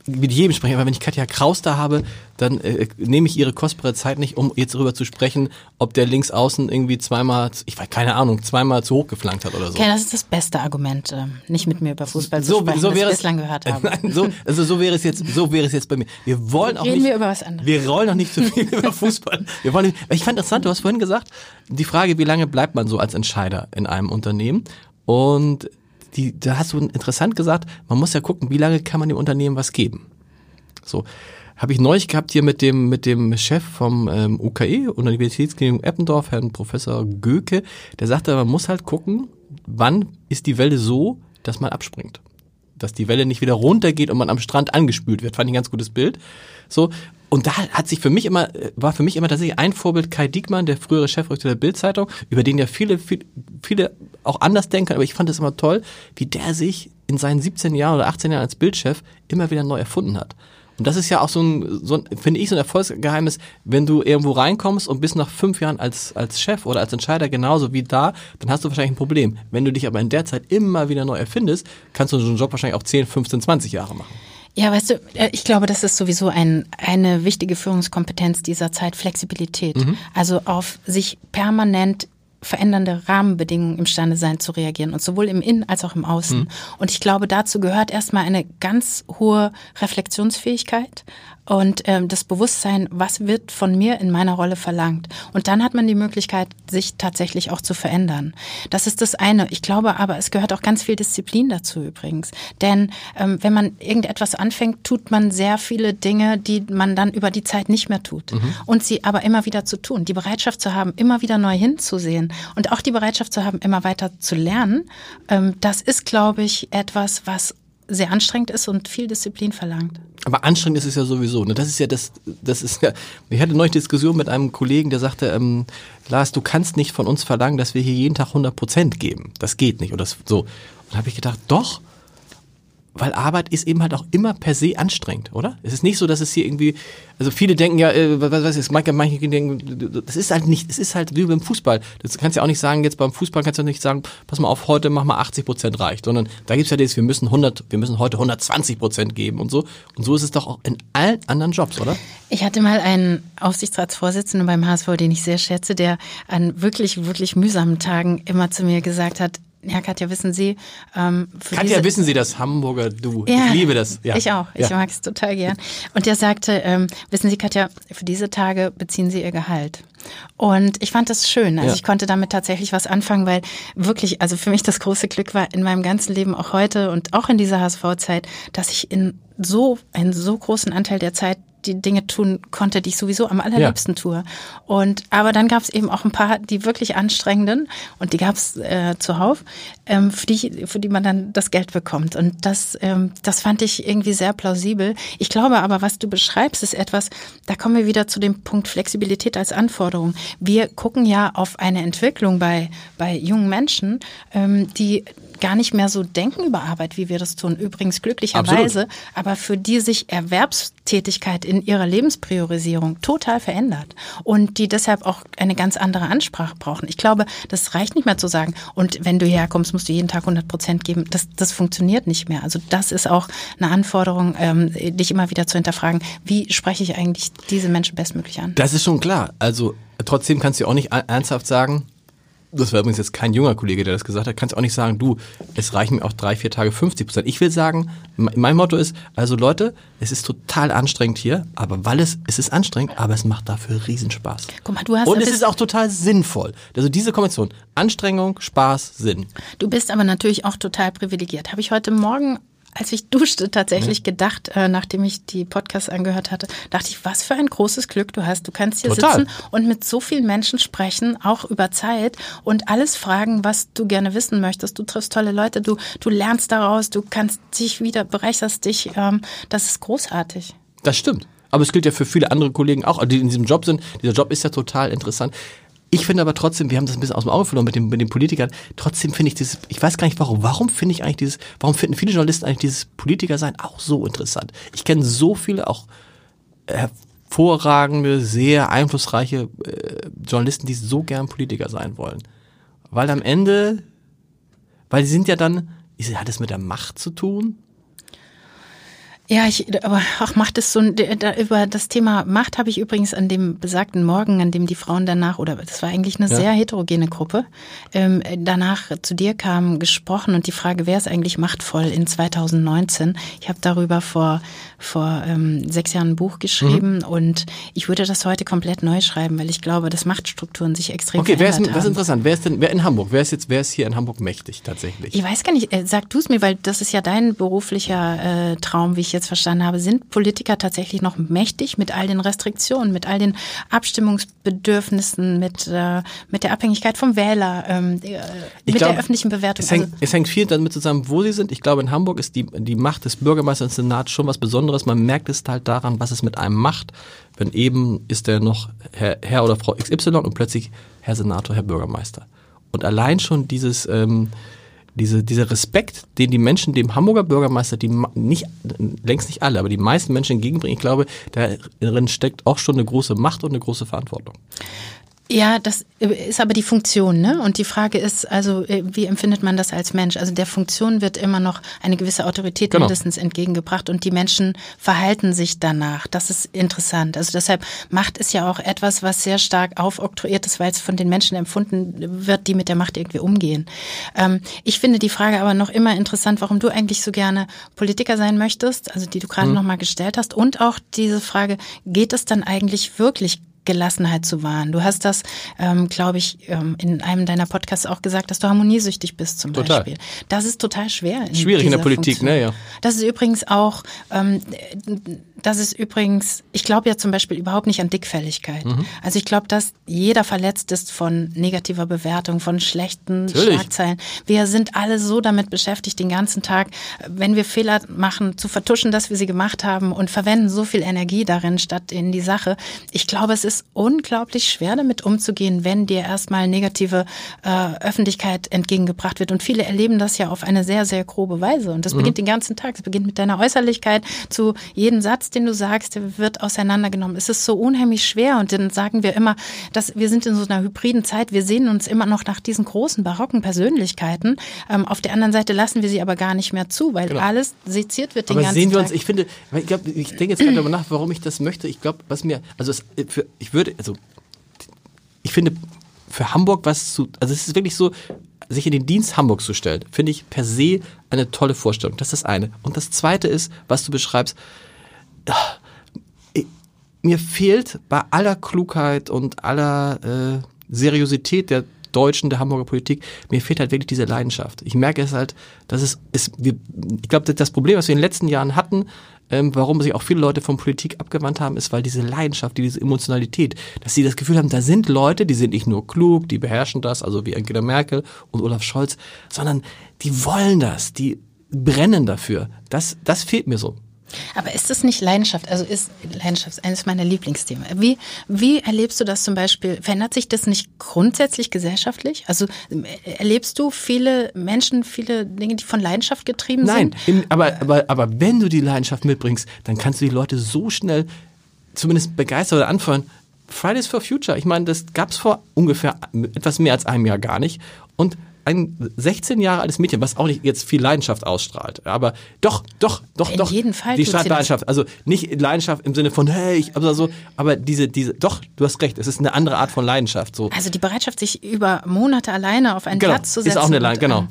mit jedem sprechen, aber wenn ich Katja Kraus da habe, dann äh, nehme ich ihre kostbare Zeit nicht, um jetzt darüber zu sprechen, ob der links außen irgendwie zweimal, ich weiß keine Ahnung, zweimal zu hoch geflankt hat oder so. Okay, das ist das beste Argument, äh, nicht mit mir über Fußball so, zu sprechen, so wäre es, bislang gehört habe. Nein, so, also so wäre es jetzt, so wäre es jetzt bei mir. Wir wollen auch Reden nicht, wir über was anderes. Wir rollen noch nicht zu viel über Fußball. Wir wollen nicht, ich fand interessant, du hast vorhin gesagt, die Frage, wie lange bleibt man so als Entscheider in einem Unternehmen? Und die, da hast du interessant gesagt, man muss ja gucken, wie lange kann man dem Unternehmen was geben. So habe ich neulich gehabt hier mit dem mit dem Chef vom ähm, UKE Universitätsklinikum Eppendorf, Herrn Professor Göke, der sagte, man muss halt gucken, wann ist die Welle so, dass man abspringt dass die Welle nicht wieder runtergeht und man am Strand angespült wird. Fand ich ein ganz gutes Bild. So. Und da hat sich für mich immer, war für mich immer tatsächlich ein Vorbild Kai Diekmann, der frühere Chefredakteur der Bildzeitung, über den ja viele, viele, viele auch anders denken, aber ich fand es immer toll, wie der sich in seinen 17 Jahren oder 18 Jahren als Bildchef immer wieder neu erfunden hat. Und das ist ja auch so ein, so ein finde ich, so ein Erfolgsgeheimnis, wenn du irgendwo reinkommst und bist nach fünf Jahren als, als Chef oder als Entscheider genauso wie da, dann hast du wahrscheinlich ein Problem. Wenn du dich aber in der Zeit immer wieder neu erfindest, kannst du so einen Job wahrscheinlich auch 10, 15, 20 Jahre machen. Ja, weißt du, äh, ich glaube, das ist sowieso ein, eine wichtige Führungskompetenz dieser Zeit, Flexibilität. Mhm. Also auf sich permanent verändernde Rahmenbedingungen imstande sein zu reagieren und sowohl im Innen als auch im Außen. Mhm. Und ich glaube, dazu gehört erstmal eine ganz hohe Reflexionsfähigkeit, und ähm, das Bewusstsein, was wird von mir in meiner Rolle verlangt. Und dann hat man die Möglichkeit, sich tatsächlich auch zu verändern. Das ist das eine. Ich glaube aber, es gehört auch ganz viel Disziplin dazu übrigens. Denn ähm, wenn man irgendetwas anfängt, tut man sehr viele Dinge, die man dann über die Zeit nicht mehr tut. Mhm. Und sie aber immer wieder zu tun. Die Bereitschaft zu haben, immer wieder neu hinzusehen und auch die Bereitschaft zu haben, immer weiter zu lernen, ähm, das ist, glaube ich, etwas, was sehr anstrengend ist und viel Disziplin verlangt. Aber anstrengend ist es ja sowieso. Ne? Das ist ja das, das ist ja. Ich hatte neulich Diskussion mit einem Kollegen, der sagte, ähm, Lars, du kannst nicht von uns verlangen, dass wir hier jeden Tag 100 Prozent geben. Das geht nicht. Oder so. Und habe ich gedacht, doch weil Arbeit ist eben halt auch immer per se anstrengend, oder? Es ist nicht so, dass es hier irgendwie, also viele denken ja, äh, was weiß ich, manche, manche denken, das ist halt nicht, es ist halt wie beim Fußball. Das kannst ja auch nicht sagen, jetzt beim Fußball kannst du nicht sagen, pass mal auf, heute mach mal 80 Prozent reicht, sondern da gibt's ja das, wir müssen 100, wir müssen heute 120 Prozent geben und so. Und so ist es doch auch in allen anderen Jobs, oder? Ich hatte mal einen Aufsichtsratsvorsitzenden beim HSV, den ich sehr schätze, der an wirklich, wirklich mühsamen Tagen immer zu mir gesagt hat, Ja, Katja, wissen Sie. Ähm, Katja, diese, wissen Sie das Hamburger Du? Ja, ich liebe das. Ja. Ich auch. Ich ja. mag es total gern. Und der sagte, ähm, wissen Sie, Katja, für diese Tage beziehen Sie Ihr Gehalt. Und ich fand das schön. Also ja. ich konnte damit tatsächlich was anfangen, weil wirklich, also für mich das große Glück war in meinem ganzen Leben, auch heute und auch in dieser HSV-Zeit, dass ich in so einen so großen Anteil der Zeit die Dinge tun konnte, die ich sowieso am allerliebsten ja. tue. Und aber dann gab es eben auch ein paar, die wirklich anstrengenden und die gab es äh, zuhauf, ähm, für die für die man dann das Geld bekommt. Und das ähm, das fand ich irgendwie sehr plausibel. Ich glaube aber, was du beschreibst, ist etwas. Da kommen wir wieder zu dem Punkt Flexibilität als Anforderung. Wir gucken ja auf eine Entwicklung bei bei jungen Menschen, ähm, die gar nicht mehr so denken über Arbeit, wie wir das tun. Übrigens glücklicherweise, aber für die sich Erwerbstätigkeit in ihrer Lebenspriorisierung total verändert und die deshalb auch eine ganz andere Ansprache brauchen. Ich glaube, das reicht nicht mehr zu sagen, und wenn du hierher kommst, musst du jeden Tag 100 Prozent geben. Das, das funktioniert nicht mehr. Also das ist auch eine Anforderung, ähm, dich immer wieder zu hinterfragen, wie spreche ich eigentlich diese Menschen bestmöglich an? Das ist schon klar. Also trotzdem kannst du auch nicht ernsthaft sagen, das war übrigens jetzt kein junger Kollege, der das gesagt hat, kannst auch nicht sagen, du, es reichen mir auch drei, vier Tage 50 Prozent. Ich will sagen, mein Motto ist, also Leute, es ist total anstrengend hier, aber weil es, es ist anstrengend, aber es macht dafür Riesenspaß. Guck mal, du hast Und es ist auch total sinnvoll. Also diese Kombination, Anstrengung, Spaß, Sinn. Du bist aber natürlich auch total privilegiert. Habe ich heute Morgen als ich duschte, tatsächlich mhm. gedacht, äh, nachdem ich die Podcasts angehört hatte, dachte ich, was für ein großes Glück du hast. Du kannst hier Total. sitzen und mit so vielen Menschen sprechen, auch über Zeit und alles fragen, was du gerne wissen möchtest. Du triffst tolle Leute, du, du lernst daraus, du kannst dich wieder, bereicherst dich. Ähm, das ist großartig. Das stimmt. Aber es gilt ja für viele andere Kollegen auch, die in diesem Job sind. Dieser Job ist ja total interessant. Ich finde aber trotzdem, wir haben das ein bisschen aus dem Auge verloren mit, dem, mit den Politikern, trotzdem finde ich dieses, ich weiß gar nicht warum, warum finde ich eigentlich dieses, warum finden viele Journalisten eigentlich dieses Politikersein auch so interessant? Ich kenne so viele auch hervorragende, sehr einflussreiche äh, Journalisten, die so gern Politiker sein wollen. Weil am Ende, weil die sind ja dann, hat es mit der Macht zu tun? Ja, ich, aber auch Macht ist so ein, da, über das Thema Macht habe ich übrigens an dem besagten Morgen, an dem die Frauen danach, oder das war eigentlich eine ja. sehr heterogene Gruppe, ähm, danach zu dir kamen, gesprochen und die Frage, wer ist eigentlich machtvoll in 2019? Ich habe darüber vor, vor ähm, sechs Jahren ein Buch geschrieben mhm. und ich würde das heute komplett neu schreiben, weil ich glaube, dass Machtstrukturen sich extrem okay, verändert wer ist, haben. Das ist interessant. Wer ist denn, wer in Hamburg? Wer ist jetzt, wer ist hier in Hamburg mächtig tatsächlich? Ich weiß gar nicht, äh, sag du es mir, weil das ist ja dein beruflicher äh, Traum, wie ich jetzt verstanden habe, sind Politiker tatsächlich noch mächtig mit all den Restriktionen, mit all den Abstimmungsbedürfnissen, mit, äh, mit der Abhängigkeit vom Wähler, ähm, äh, mit glaub, der öffentlichen Bewertung? Es hängt, also, es hängt viel damit zusammen, wo sie sind. Ich glaube, in Hamburg ist die, die Macht des Bürgermeisters und Senats schon was Besonderes. Man merkt es halt daran, was es mit einem macht, wenn eben ist er noch Herr, Herr oder Frau XY und plötzlich Herr Senator, Herr Bürgermeister. Und allein schon dieses... Ähm, diese, dieser Respekt, den die Menschen dem Hamburger Bürgermeister, die nicht, längst nicht alle, aber die meisten Menschen entgegenbringen, ich glaube, darin steckt auch schon eine große Macht und eine große Verantwortung. Ja, das ist aber die Funktion, ne? Und die Frage ist, also äh, wie empfindet man das als Mensch? Also der Funktion wird immer noch eine gewisse Autorität genau. mindestens entgegengebracht und die Menschen verhalten sich danach. Das ist interessant. Also deshalb Macht ist ja auch etwas, was sehr stark aufoktroyiert ist, weil es von den Menschen empfunden wird, die mit der Macht irgendwie umgehen. Ähm, ich finde die Frage aber noch immer interessant, warum du eigentlich so gerne Politiker sein möchtest, also die du gerade mhm. nochmal gestellt hast und auch diese Frage, geht es dann eigentlich wirklich Gelassenheit zu wahren. Du hast das, ähm, glaube ich, ähm, in einem deiner Podcasts auch gesagt, dass du harmoniesüchtig bist zum total. Beispiel. Das ist total schwer. In Schwierig in der Politik, Funktion. ne? Ja. Das ist übrigens auch, ähm, das ist übrigens, ich glaube ja zum Beispiel überhaupt nicht an Dickfälligkeit. Mhm. Also ich glaube, dass jeder verletzt ist von negativer Bewertung, von schlechten Natürlich. Schlagzeilen. Wir sind alle so damit beschäftigt, den ganzen Tag, wenn wir Fehler machen, zu vertuschen, dass wir sie gemacht haben und verwenden so viel Energie darin, statt in die Sache. Ich glaube, es ist ist unglaublich schwer damit umzugehen, wenn dir erstmal negative äh, Öffentlichkeit entgegengebracht wird. Und viele erleben das ja auf eine sehr, sehr grobe Weise. Und das mhm. beginnt den ganzen Tag. Es beginnt mit deiner Äußerlichkeit. Zu jedem Satz, den du sagst, der wird auseinandergenommen. Es ist so unheimlich schwer. Und dann sagen wir immer, dass wir sind in so einer hybriden Zeit. Wir sehen uns immer noch nach diesen großen barocken Persönlichkeiten. Ähm, auf der anderen Seite lassen wir sie aber gar nicht mehr zu, weil genau. alles seziert wird den aber ganzen sehen wir uns, ich finde, ich, glaub, ich denke jetzt gerade darüber nach, warum ich das möchte. Ich glaube, was mir, also es, für, ich würde, also ich finde, für Hamburg was zu, also es ist wirklich so, sich in den Dienst Hamburgs zu stellen, finde ich per se eine tolle Vorstellung. Das ist das eine. Und das zweite ist, was du beschreibst, mir fehlt bei aller Klugheit und aller äh, Seriosität der Deutschen, der Hamburger Politik, mir fehlt halt wirklich diese Leidenschaft. Ich merke es halt, dass es ist, wir, ich glaube, das Problem, was wir in den letzten Jahren hatten, ähm, warum sich auch viele Leute von Politik abgewandt haben, ist, weil diese Leidenschaft, diese Emotionalität, dass sie das Gefühl haben, da sind Leute, die sind nicht nur klug, die beherrschen das, also wie Angela Merkel und Olaf Scholz, sondern die wollen das, die brennen dafür. Das, das fehlt mir so. Aber ist das nicht Leidenschaft? Also ist Leidenschaft eines meiner Lieblingsthemen. Wie, wie erlebst du das zum Beispiel? Verändert sich das nicht grundsätzlich gesellschaftlich? Also erlebst du viele Menschen, viele Dinge, die von Leidenschaft getrieben Nein, sind? Nein, aber, aber, aber wenn du die Leidenschaft mitbringst, dann kannst du die Leute so schnell zumindest begeistern oder anfeuern. Fridays for Future, ich meine, das gab es vor ungefähr etwas mehr als einem Jahr gar nicht. Und ein 16 Jahre altes Mädchen, was auch nicht jetzt viel Leidenschaft ausstrahlt, aber doch, doch, doch, In doch. jeden Fall. Die strahlt Leidenschaft. Also nicht Leidenschaft im Sinne von, hey, ich, aber so, aber diese, diese, doch, du hast recht, es ist eine andere Art von Leidenschaft, so. Also die Bereitschaft, sich über Monate alleine auf einen genau, Platz zu setzen. Ist auch eine Leidenschaft, genau.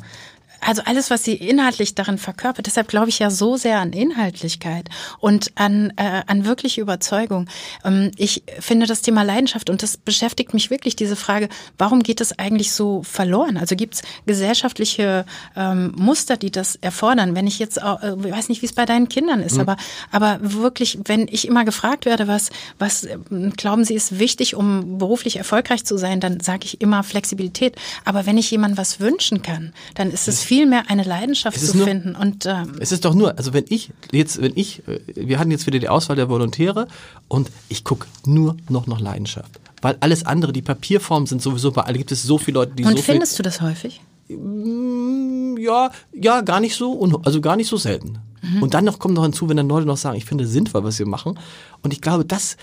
Also alles, was sie inhaltlich darin verkörpert. Deshalb glaube ich ja so sehr an Inhaltlichkeit und an, äh, an wirkliche Überzeugung. Ähm, ich finde das Thema Leidenschaft und das beschäftigt mich wirklich, diese Frage, warum geht es eigentlich so verloren? Also gibt es gesellschaftliche ähm, Muster, die das erfordern? Wenn ich jetzt, auch, äh, ich weiß nicht, wie es bei deinen Kindern ist, mhm. aber, aber wirklich, wenn ich immer gefragt werde, was, was äh, glauben Sie ist wichtig, um beruflich erfolgreich zu sein, dann sage ich immer Flexibilität. Aber wenn ich jemandem was wünschen kann, dann ist es viel mehr eine Leidenschaft zu nur, finden. Und ähm, es ist doch nur, also wenn ich jetzt, wenn ich, äh, wir hatten jetzt wieder die Auswahl der Volontäre und ich gucke nur noch nach Leidenschaft, weil alles andere, die Papierformen sind sowieso bei allen gibt es so viele Leute, die und so findest du das häufig? Mm, ja, ja, gar nicht so, also gar nicht so selten. Mhm. Und dann noch kommt noch hinzu, wenn dann Leute noch sagen, ich finde es sinnvoll, was wir machen. Und ich glaube, das,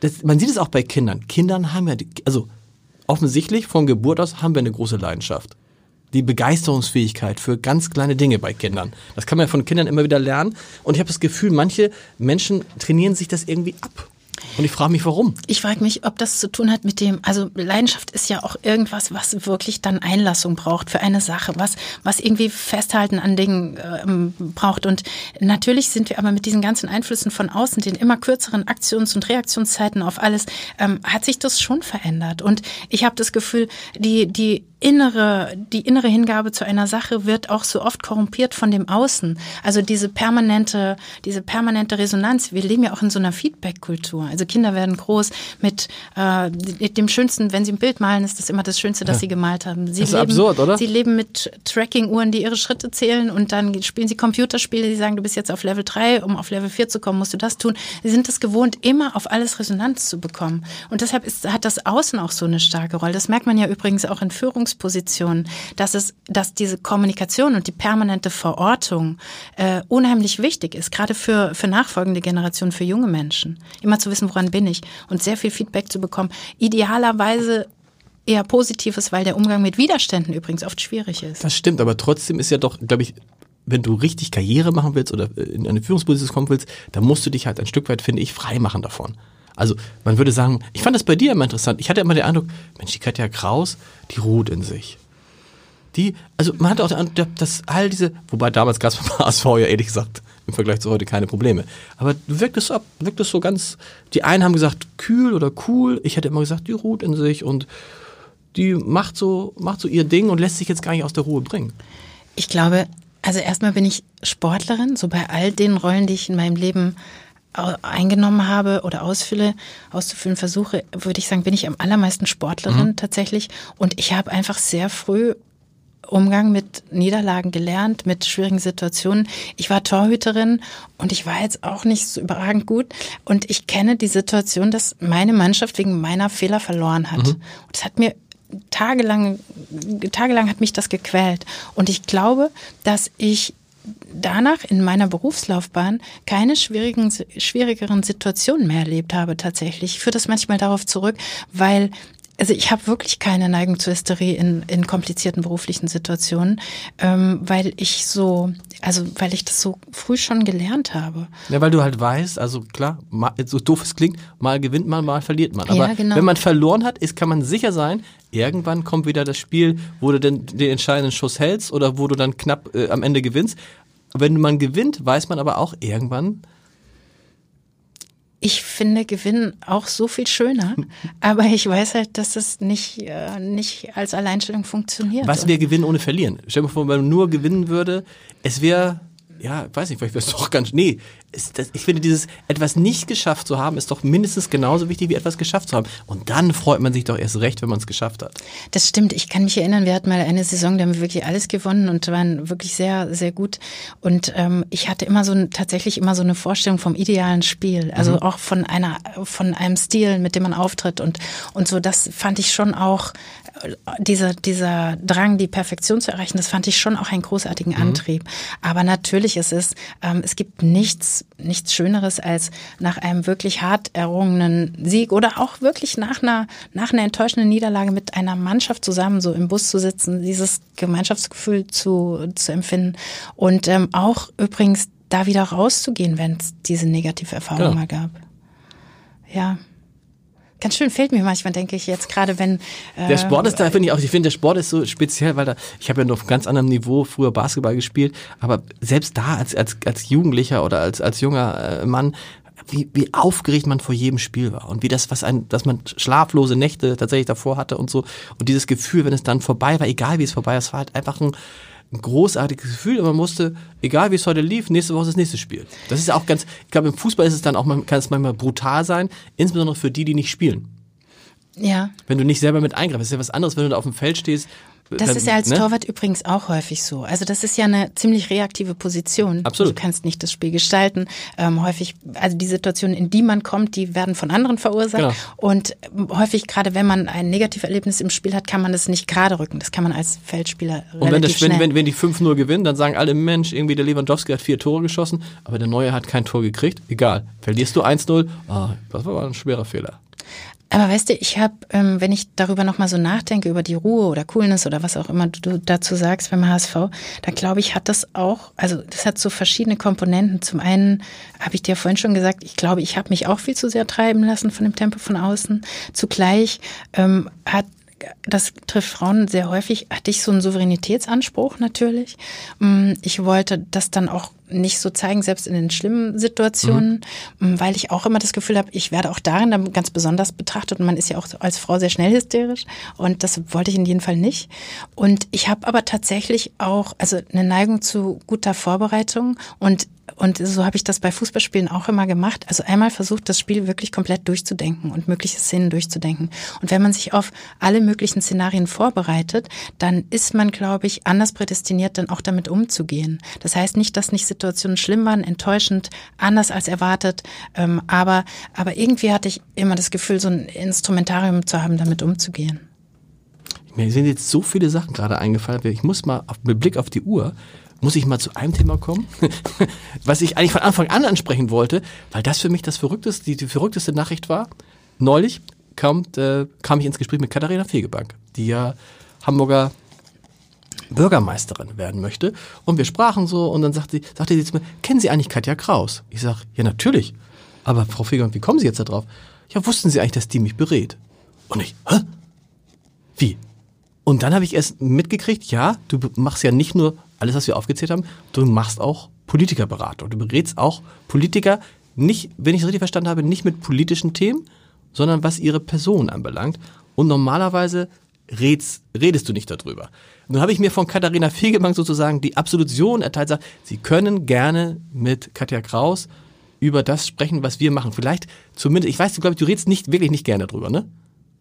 das, man sieht es auch bei Kindern. Kindern haben ja, die, also offensichtlich von Geburt aus haben wir eine große Leidenschaft die Begeisterungsfähigkeit für ganz kleine Dinge bei Kindern. Das kann man ja von Kindern immer wieder lernen. Und ich habe das Gefühl, manche Menschen trainieren sich das irgendwie ab. Und ich frage mich, warum. Ich frage mich, ob das zu tun hat mit dem, also Leidenschaft ist ja auch irgendwas, was wirklich dann Einlassung braucht für eine Sache, was, was irgendwie Festhalten an Dingen ähm, braucht. Und natürlich sind wir aber mit diesen ganzen Einflüssen von außen, den immer kürzeren Aktions- und Reaktionszeiten auf alles, ähm, hat sich das schon verändert. Und ich habe das Gefühl, die, die innere, die innere Hingabe zu einer Sache wird auch so oft korrumpiert von dem Außen. Also diese permanente, diese permanente Resonanz. Wir leben ja auch in so einer Feedback-Kultur. Also Kinder werden groß mit äh, dem Schönsten, wenn sie ein Bild malen, ist das immer das Schönste, das ja. sie gemalt haben. Sie das ist leben, absurd, oder? Sie leben mit Tracking-Uhren, die ihre Schritte zählen und dann spielen sie Computerspiele, die sagen, du bist jetzt auf Level 3, um auf Level 4 zu kommen, musst du das tun. Sie sind es gewohnt, immer auf alles Resonanz zu bekommen. Und deshalb ist, hat das Außen auch so eine starke Rolle. Das merkt man ja übrigens auch in Führungspositionen, dass es, dass diese Kommunikation und die permanente Verortung äh, unheimlich wichtig ist, gerade für, für nachfolgende Generationen, für junge Menschen. Immer zu wissen, woran bin ich und sehr viel Feedback zu bekommen. Idealerweise eher positives, weil der Umgang mit Widerständen übrigens oft schwierig ist. Das stimmt, aber trotzdem ist ja doch, glaube ich, wenn du richtig Karriere machen willst oder in eine Führungsposition kommen willst, dann musst du dich halt ein Stück weit, finde ich, frei machen davon. Also man würde sagen, ich fand das bei dir immer interessant. Ich hatte immer den Eindruck, Mensch, die Katja Kraus, die ruht in sich. Die, also man hatte auch den Eindruck, dass all diese, wobei damals gab es beim HSV ja ehrlich gesagt im Vergleich zu heute keine Probleme. Aber du wirktest ab, wirktest so ganz, die einen haben gesagt kühl oder cool, ich hätte immer gesagt, die ruht in sich und die macht so, macht so ihr Ding und lässt sich jetzt gar nicht aus der Ruhe bringen. Ich glaube, also erstmal bin ich Sportlerin, so bei all den Rollen, die ich in meinem Leben eingenommen habe oder ausfülle, auszufüllen versuche, würde ich sagen, bin ich am allermeisten Sportlerin mhm. tatsächlich. Und ich habe einfach sehr früh Umgang mit Niederlagen gelernt, mit schwierigen Situationen. Ich war Torhüterin und ich war jetzt auch nicht so überragend gut. Und ich kenne die Situation, dass meine Mannschaft wegen meiner Fehler verloren hat. Mhm. Und es hat mir tagelang, tagelang hat mich das gequält. Und ich glaube, dass ich danach in meiner Berufslaufbahn keine schwierigen, schwierigeren Situationen mehr erlebt habe tatsächlich. Ich führe das manchmal darauf zurück, weil Also ich habe wirklich keine Neigung zur Hysterie in, in komplizierten beruflichen Situationen, ähm, weil ich so, also weil ich das so früh schon gelernt habe. Ja, weil du halt weißt, also klar, mal, so doof es klingt, mal gewinnt man, mal verliert man. Aber ja, genau. wenn man verloren hat, ist, kann man sicher sein, irgendwann kommt wieder das Spiel, wo du den, den entscheidenden Schuss hältst oder wo du dann knapp äh, am Ende gewinnst. Wenn man gewinnt, weiß man aber auch irgendwann, ich finde Gewinnen auch so viel schöner, aber ich weiß halt, dass es nicht, äh, nicht als Alleinstellung funktioniert. Was wäre Gewinnen ohne Verlieren? Stell dir mal vor, wenn man nur gewinnen würde, es wäre ja, weiß nicht, vielleicht wäre es doch ganz, nee, ist das, ich finde dieses etwas nicht geschafft zu haben, ist doch mindestens genauso wichtig wie etwas geschafft zu haben. Und dann freut man sich doch erst recht, wenn man es geschafft hat. Das stimmt. Ich kann mich erinnern, wir hatten mal eine Saison, da haben wir wirklich alles gewonnen und waren wirklich sehr, sehr gut. Und ähm, ich hatte immer so tatsächlich immer so eine Vorstellung vom idealen Spiel, also mhm. auch von einer, von einem Stil, mit dem man auftritt und und so. Das fand ich schon auch dieser, dieser Drang, die Perfektion zu erreichen, das fand ich schon auch einen großartigen mhm. Antrieb. Aber natürlich ist es, ähm, es gibt nichts, nichts Schöneres, als nach einem wirklich hart errungenen Sieg oder auch wirklich nach einer, nach einer enttäuschenden Niederlage mit einer Mannschaft zusammen so im Bus zu sitzen, dieses Gemeinschaftsgefühl zu, zu empfinden und ähm, auch übrigens da wieder rauszugehen, wenn es diese negative Erfahrung genau. mal gab. Ja ganz schön fehlt mir manchmal, denke ich jetzt gerade, wenn äh, der Sport ist da finde ich auch. Ich finde der Sport ist so speziell, weil da ich habe ja noch auf ganz anderem Niveau früher Basketball gespielt, aber selbst da als als als Jugendlicher oder als als junger äh, Mann wie, wie aufgeregt man vor jedem Spiel war und wie das, was ein, dass man schlaflose Nächte tatsächlich davor hatte und so. Und dieses Gefühl, wenn es dann vorbei war, egal wie es vorbei war, es war halt einfach ein, ein großartiges Gefühl, aber man musste, egal wie es heute lief, nächste Woche ist das nächste Spiel. Das ist auch ganz, ich glaube, im Fußball ist es dann auch, kann es manchmal brutal sein, insbesondere für die, die nicht spielen. Ja. Wenn du nicht selber mit eingreifst, ist ja was anderes, wenn du da auf dem Feld stehst das ist ja als ne? Torwart übrigens auch häufig so. Also das ist ja eine ziemlich reaktive Position. Absolut. Du kannst nicht das Spiel gestalten. Ähm, häufig, also die Situationen, in die man kommt, die werden von anderen verursacht. Genau. Und häufig, gerade wenn man ein Negativerlebnis im Spiel hat, kann man das nicht gerade rücken. Das kann man als Feldspieler Und wenn, das, wenn, wenn, wenn die 5-0 gewinnen, dann sagen alle, Mensch, irgendwie der Lewandowski hat vier Tore geschossen, aber der Neue hat kein Tor gekriegt. Egal. Verlierst du 1-0, ah, das war ein schwerer Fehler. Aber weißt du, ich habe, ähm, wenn ich darüber nochmal so nachdenke, über die Ruhe oder Coolness oder was auch immer du dazu sagst beim HSV, da glaube ich, hat das auch, also das hat so verschiedene Komponenten. Zum einen habe ich dir vorhin schon gesagt, ich glaube, ich habe mich auch viel zu sehr treiben lassen von dem Tempo von außen. Zugleich ähm, hat das trifft Frauen sehr häufig, hatte ich so einen Souveränitätsanspruch natürlich. Mm, ich wollte das dann auch nicht so zeigen, selbst in den schlimmen Situationen, mhm. Mm, weil ich auch immer das Gefühl habe, ich werde auch darin dann ganz besonders betrachtet und man ist ja auch als Frau sehr schnell hysterisch und das wollte ich in jedem Fall nicht. Und ich habe aber tatsächlich auch also eine Neigung zu guter Vorbereitung und und so habe ich das bei Fußballspielen auch immer gemacht. Also einmal versucht, das Spiel wirklich komplett durchzudenken und mögliche Szenen durchzudenken. Und wenn man sich auf alle möglichen Szenarien vorbereitet, dann ist man, glaube ich, anders prädestiniert, dann auch damit umzugehen. Das heißt nicht, dass nicht Situationen schlimm waren, enttäuschend, anders als erwartet, ähm, aber, aber irgendwie hatte ich immer das Gefühl, so ein Instrumentarium zu haben, damit umzugehen. Mir sind jetzt so viele Sachen gerade eingefallen. Ich muss mal auf, mit Blick auf die Uhr muss ich mal zu einem Thema kommen, was ich eigentlich von Anfang an ansprechen wollte, weil das für mich das verrückteste, die, die verrückteste Nachricht war. Neulich kam, äh, kam ich ins Gespräch mit Katharina Fegebank, die ja Hamburger Bürgermeisterin werden möchte. Und wir sprachen so und dann sagte, sagte sie zu mir, kennen Sie eigentlich Katja Kraus? Ich sage, ja natürlich. Aber Frau Fegebank, wie kommen Sie jetzt da drauf? Ja, wussten Sie eigentlich, dass die mich berät? Und ich, hä? Wie? Und dann habe ich erst mitgekriegt, ja, du machst ja nicht nur alles, was wir aufgezählt haben, du machst auch Politikerberatung. Du berätst auch Politiker, nicht, wenn ich es richtig verstanden habe, nicht mit politischen Themen, sondern was ihre Person anbelangt. Und normalerweise redst, redest du nicht darüber. Nun habe ich mir von Katharina Fegebank sozusagen die Absolution erteilt, sagt, Sie können gerne mit Katja Kraus über das sprechen, was wir machen. Vielleicht zumindest, ich weiß, du glaube, du redest nicht, wirklich nicht gerne darüber, ne?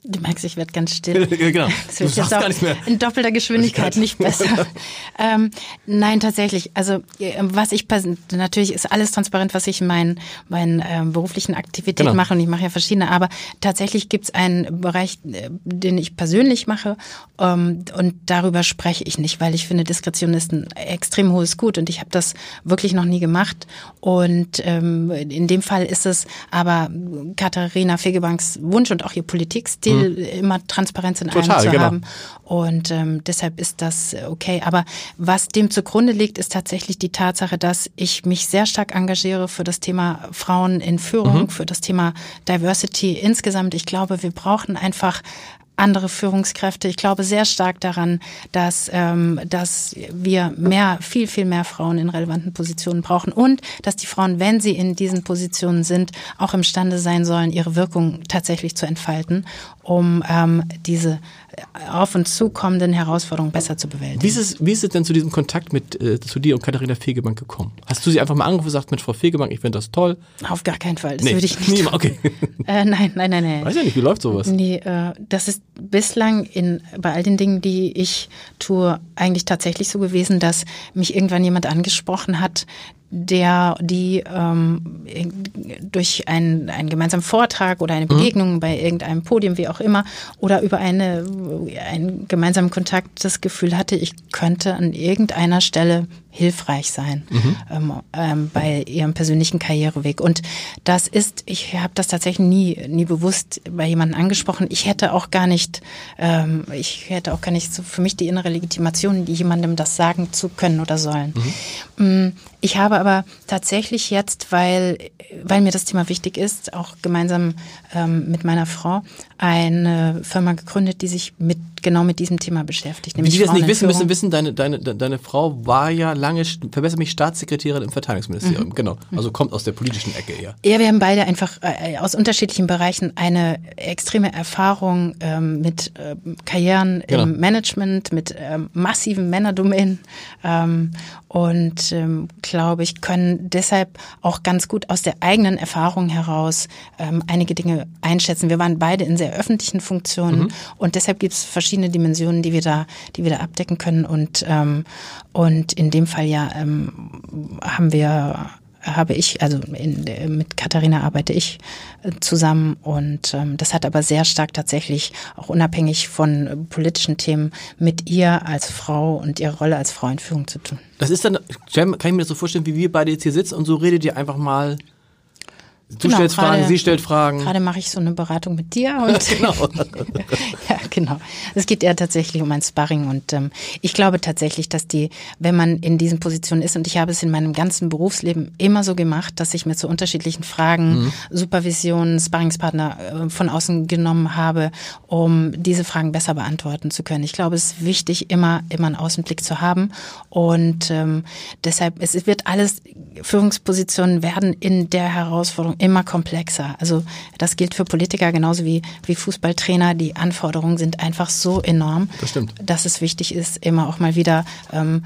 Du merkst, ich werde ganz still. genau. Das wird jetzt auch in doppelter Geschwindigkeit nicht besser. ähm, nein, tatsächlich. Also was ich natürlich ist alles transparent, was ich in meinen, meinen ähm, beruflichen Aktivitäten genau. mache und ich mache ja verschiedene, aber tatsächlich gibt es einen Bereich, äh, den ich persönlich mache ähm, und darüber spreche ich nicht, weil ich finde, Diskretion ist ein extrem hohes Gut und ich habe das wirklich noch nie gemacht. Und ähm, in dem Fall ist es aber Katharina Fegebanks Wunsch und auch ihr Politikstil Ziel, mhm. immer Transparenz in Total, allem zu genau. haben. Und ähm, deshalb ist das okay. Aber was dem zugrunde liegt, ist tatsächlich die Tatsache, dass ich mich sehr stark engagiere für das Thema Frauen in Führung, mhm. für das Thema Diversity insgesamt. Ich glaube, wir brauchen einfach andere Führungskräfte. Ich glaube sehr stark daran, dass, ähm, dass wir mehr, viel, viel mehr Frauen in relevanten Positionen brauchen und dass die Frauen, wenn sie in diesen Positionen sind, auch imstande sein sollen, ihre Wirkung tatsächlich zu entfalten, um ähm, diese auf uns zukommenden Herausforderungen besser zu bewältigen. Wie ist es, wie ist es denn zu diesem Kontakt mit äh, zu dir und Katharina Fegebank gekommen? Hast du sie einfach mal angerufen und gesagt, mit Frau Fegebank, ich finde das toll? Auf gar keinen Fall, das nee, würde ich nicht. Okay. Äh, nein, nein, nein, nein. Weiß ja nicht, wie läuft sowas? Nee, äh, das ist bislang in, bei all den Dingen, die ich tue, eigentlich tatsächlich so gewesen, dass mich irgendwann jemand angesprochen hat, der die ähm, durch einen, einen gemeinsamen Vortrag oder eine mhm. Begegnung mhm. bei irgendeinem Podium, wie auch immer, oder über eine, einen gemeinsamen Kontakt das Gefühl hatte, ich könnte an irgendeiner Stelle hilfreich sein mhm. ähm, ähm, bei ihrem persönlichen Karriereweg. Und das ist, ich habe das tatsächlich nie, nie bewusst bei jemandem angesprochen. Ich hätte auch gar nicht, ähm, ich hätte auch gar nicht so für mich die innere Legitimation, jemandem das sagen zu können oder sollen. Mhm. Mm, ich habe aber tatsächlich jetzt, weil, weil mir das Thema wichtig ist, auch gemeinsam ähm, mit meiner Frau eine Firma gegründet, die sich mit genau mit diesem Thema beschäftigt. Nämlich die das nicht wissen, müssen wissen, deine, deine, deine Frau war ja lange, verbessere mich, Staatssekretärin im Verteidigungsministerium. Mhm. Genau. Also kommt aus der politischen Ecke eher. Ja, wir haben beide einfach äh, aus unterschiedlichen Bereichen eine extreme Erfahrung ähm, mit äh, Karrieren genau. im Management, mit ähm, massiven Männerdomänen ähm, und ähm, glaube ich, können deshalb auch ganz gut aus der eigenen Erfahrung heraus ähm, einige Dinge einschätzen. Wir waren beide in sehr öffentlichen Funktionen mhm. und deshalb gibt es verschiedene Dimensionen, die wir da, die wir da abdecken können und ähm, und in dem Fall ja ähm, haben wir habe ich, also in, mit Katharina arbeite ich äh, zusammen und ähm, das hat aber sehr stark tatsächlich auch unabhängig von politischen Themen mit ihr als Frau und ihrer Rolle als Frau in Führung zu tun. Das ist dann, kann ich mir das so vorstellen, wie wir beide jetzt hier sitzen und so redet ihr einfach mal Du genau, stellst Fragen, sie stellt Fragen. Gerade mache ich so eine Beratung mit dir und genau. ja, genau. Es geht eher tatsächlich um ein Sparring und ähm, ich glaube tatsächlich, dass die, wenn man in diesen Positionen ist und ich habe es in meinem ganzen Berufsleben immer so gemacht, dass ich mir zu unterschiedlichen Fragen mhm. Supervision, Sparringspartner äh, von außen genommen habe, um diese Fragen besser beantworten zu können. Ich glaube, es ist wichtig, immer immer einen Außenblick zu haben und ähm, deshalb es wird alles Führungspositionen werden in der Herausforderung immer komplexer. Also das gilt für Politiker genauso wie, wie Fußballtrainer. Die Anforderungen sind einfach so enorm, das dass es wichtig ist, immer auch mal wieder ähm,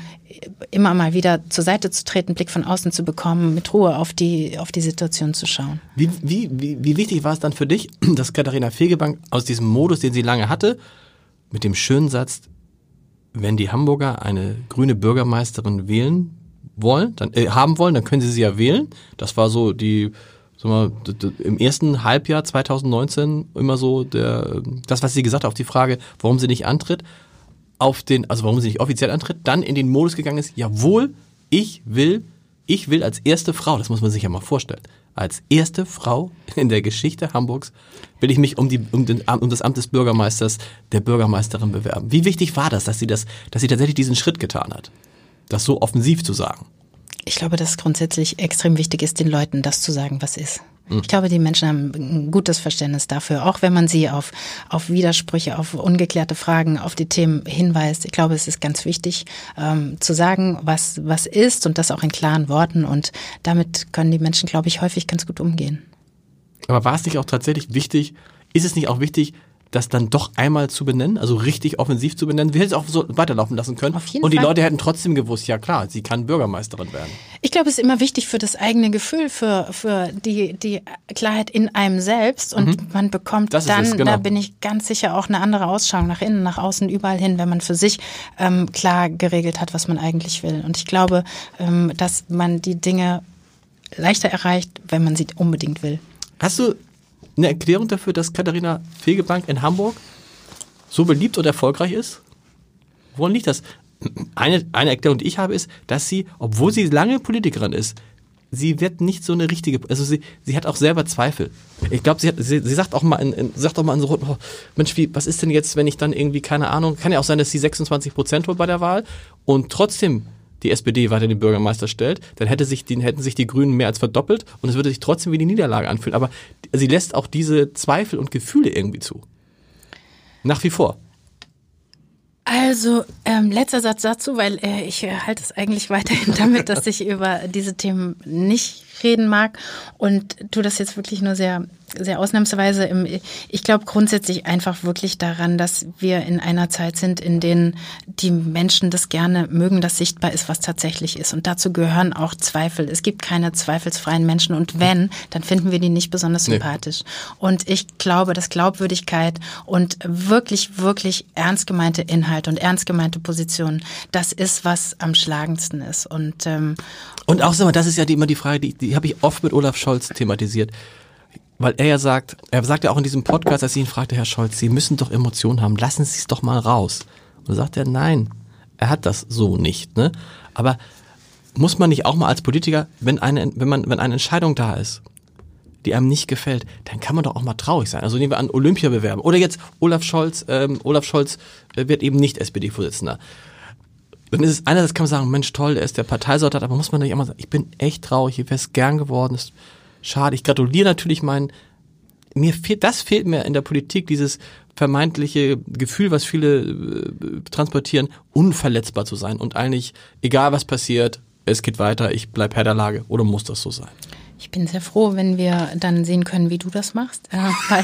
immer mal wieder zur Seite zu treten, Blick von außen zu bekommen, mit Ruhe auf die, auf die Situation zu schauen. Wie, wie, wie, wie wichtig war es dann für dich, dass Katharina Fegebank aus diesem Modus, den sie lange hatte, mit dem schönen Satz, wenn die Hamburger eine grüne Bürgermeisterin wählen wollen, dann äh, haben wollen, dann können sie sie ja wählen. Das war so die mal, im ersten Halbjahr 2019 immer so der, das, was sie gesagt hat auf die Frage, warum sie nicht antritt, auf den, also warum sie nicht offiziell antritt, dann in den Modus gegangen ist, jawohl, ich will, ich will als erste Frau, das muss man sich ja mal vorstellen, als erste Frau in der Geschichte Hamburgs will ich mich um, die, um, den, um das Amt des Bürgermeisters, der Bürgermeisterin bewerben. Wie wichtig war das, dass sie das, dass sie tatsächlich diesen Schritt getan hat? Das so offensiv zu sagen? Ich glaube, dass es grundsätzlich extrem wichtig ist, den Leuten das zu sagen, was ist. Hm. Ich glaube, die Menschen haben ein gutes Verständnis dafür, auch wenn man sie auf, auf Widersprüche, auf ungeklärte Fragen, auf die Themen hinweist. Ich glaube, es ist ganz wichtig, ähm, zu sagen, was, was ist und das auch in klaren Worten. Und damit können die Menschen, glaube ich, häufig ganz gut umgehen. Aber war es nicht auch tatsächlich wichtig, ist es nicht auch wichtig, das dann doch einmal zu benennen, also richtig offensiv zu benennen. Wir hätten es auch so weiterlaufen lassen können. Auf jeden und die Fall. Leute hätten trotzdem gewusst, ja klar, sie kann Bürgermeisterin werden. Ich glaube, es ist immer wichtig für das eigene Gefühl, für, für die, die Klarheit in einem selbst. Und mhm. man bekommt das dann, es, genau. da bin ich ganz sicher, auch eine andere Ausschau nach innen, nach außen, überall hin, wenn man für sich ähm, klar geregelt hat, was man eigentlich will. Und ich glaube, ähm, dass man die Dinge leichter erreicht, wenn man sie unbedingt will. Hast du eine Erklärung dafür, dass Katharina Fegebank in Hamburg so beliebt und erfolgreich ist? Woran liegt das? Eine, eine Erklärung, die ich habe, ist, dass sie, obwohl sie lange Politikerin ist, sie wird nicht so eine richtige, also sie, sie hat auch selber Zweifel. Ich glaube, sie, sie, sie sagt auch mal, in, in, sagt auch mal in so, oh, Mensch, wie, was ist denn jetzt, wenn ich dann irgendwie, keine Ahnung, kann ja auch sein, dass sie 26 Prozent holt bei der Wahl und trotzdem die SPD weiter den Bürgermeister stellt, dann hätte sich die, hätten sich die Grünen mehr als verdoppelt und es würde sich trotzdem wie die Niederlage anfühlen. Aber sie lässt auch diese Zweifel und Gefühle irgendwie zu. Nach wie vor. Also, ähm, letzter Satz dazu, weil äh, ich äh, halte es eigentlich weiterhin damit, dass ich über diese Themen nicht reden mag und tu das jetzt wirklich nur sehr sehr ausnahmsweise im, ich glaube grundsätzlich einfach wirklich daran, dass wir in einer Zeit sind, in denen die Menschen das gerne mögen, dass sichtbar ist, was tatsächlich ist. Und dazu gehören auch Zweifel. Es gibt keine zweifelsfreien Menschen. Und wenn, dann finden wir die nicht besonders sympathisch. Nee. Und ich glaube, dass Glaubwürdigkeit und wirklich, wirklich ernst gemeinte Inhalte und ernst gemeinte Positionen, das ist, was am schlagendsten ist. Und, ähm, und auch, sag mal, das ist ja die, immer die Frage, die, die habe ich oft mit Olaf Scholz thematisiert weil er ja sagt, er sagt ja auch in diesem Podcast, als ich ihn fragte, Herr Scholz, Sie müssen doch Emotionen haben, lassen Sie es doch mal raus. Und dann sagt er, nein, er hat das so nicht. Ne? Aber muss man nicht auch mal als Politiker, wenn eine, wenn man, wenn eine Entscheidung da ist, die einem nicht gefällt, dann kann man doch auch mal traurig sein. Also nehmen wir an Olympia bewerben. Oder jetzt Olaf Scholz, ähm, Olaf Scholz wird eben nicht SPD-Vorsitzender. Dann ist es einerseits kann man sagen, Mensch, toll, er ist der Parteisoldat, aber muss man nicht immer sagen, ich bin echt traurig, ich wäre es gern geworden, es schade. Ich gratuliere natürlich meinen, mir fehlt, das fehlt mir in der Politik, dieses vermeintliche Gefühl, was viele äh, transportieren, unverletzbar zu sein und eigentlich, egal was passiert, es geht weiter, ich bleib Herr der Lage. Oder muss das so sein? Ich bin sehr froh, wenn wir dann sehen können, wie du das machst, äh,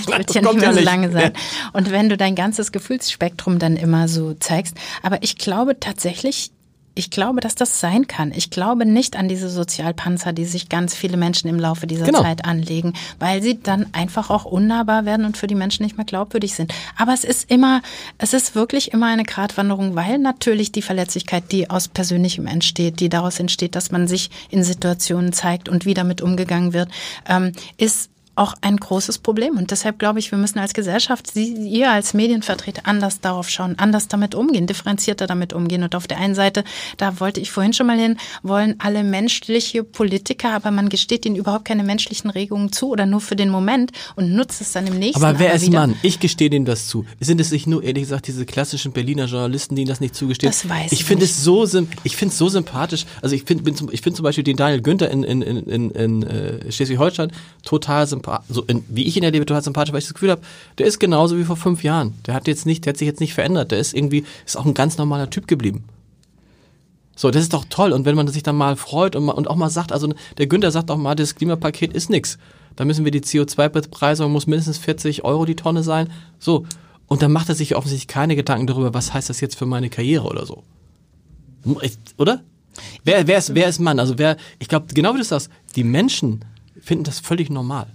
wird ja nicht mehr so lange sein. Und wenn du dein ganzes Gefühlsspektrum dann immer so zeigst. Aber ich glaube tatsächlich, ich glaube, dass das sein kann. Ich glaube nicht an diese Sozialpanzer, die sich ganz viele Menschen im Laufe dieser genau. Zeit anlegen, weil sie dann einfach auch unnahbar werden und für die Menschen nicht mehr glaubwürdig sind. Aber es ist immer, es ist wirklich immer eine Gratwanderung, weil natürlich die Verletzlichkeit, die aus Persönlichem entsteht, die daraus entsteht, dass man sich in Situationen zeigt und wie damit umgegangen wird, ähm, ist auch ein großes Problem. Und deshalb glaube ich, wir müssen als Gesellschaft, Sie, ihr als Medienvertreter anders darauf schauen, anders damit umgehen, differenzierter damit umgehen. Und auf der einen Seite, da wollte ich vorhin schon mal hin, wollen alle menschliche Politiker, aber man gesteht ihnen überhaupt keine menschlichen Regungen zu oder nur für den Moment und nutzt es dann im nächsten Aber wer ist wieder. Mann? Ich gestehe denen das zu. Sind es nicht nur, ehrlich gesagt, diese klassischen Berliner Journalisten, die ihnen das nicht zugestehen? Das weiß ich. Ich finde es so, ich finde es so sympathisch. Also ich finde, ich finde zum Beispiel den Daniel Günther in, in, in, in, in äh, Schleswig-Holstein total sympathisch so in, wie ich ihn erlebe, total sympathisch, weil ich das Gefühl habe, der ist genauso wie vor fünf Jahren. Der hat jetzt nicht, der hat sich jetzt nicht verändert. Der ist irgendwie, ist auch ein ganz normaler Typ geblieben. So, das ist doch toll. Und wenn man sich dann mal freut und, und auch mal sagt, also der Günther sagt auch mal, das Klimapaket ist nix. Da müssen wir die CO2-Bepreisung, muss mindestens 40 Euro die Tonne sein. So. Und dann macht er sich offensichtlich keine Gedanken darüber, was heißt das jetzt für meine Karriere oder so. Oder? Wer, wer, ist, wer ist Mann? Also wer, ich glaube, genau wie du sagst, die Menschen finden das völlig normal.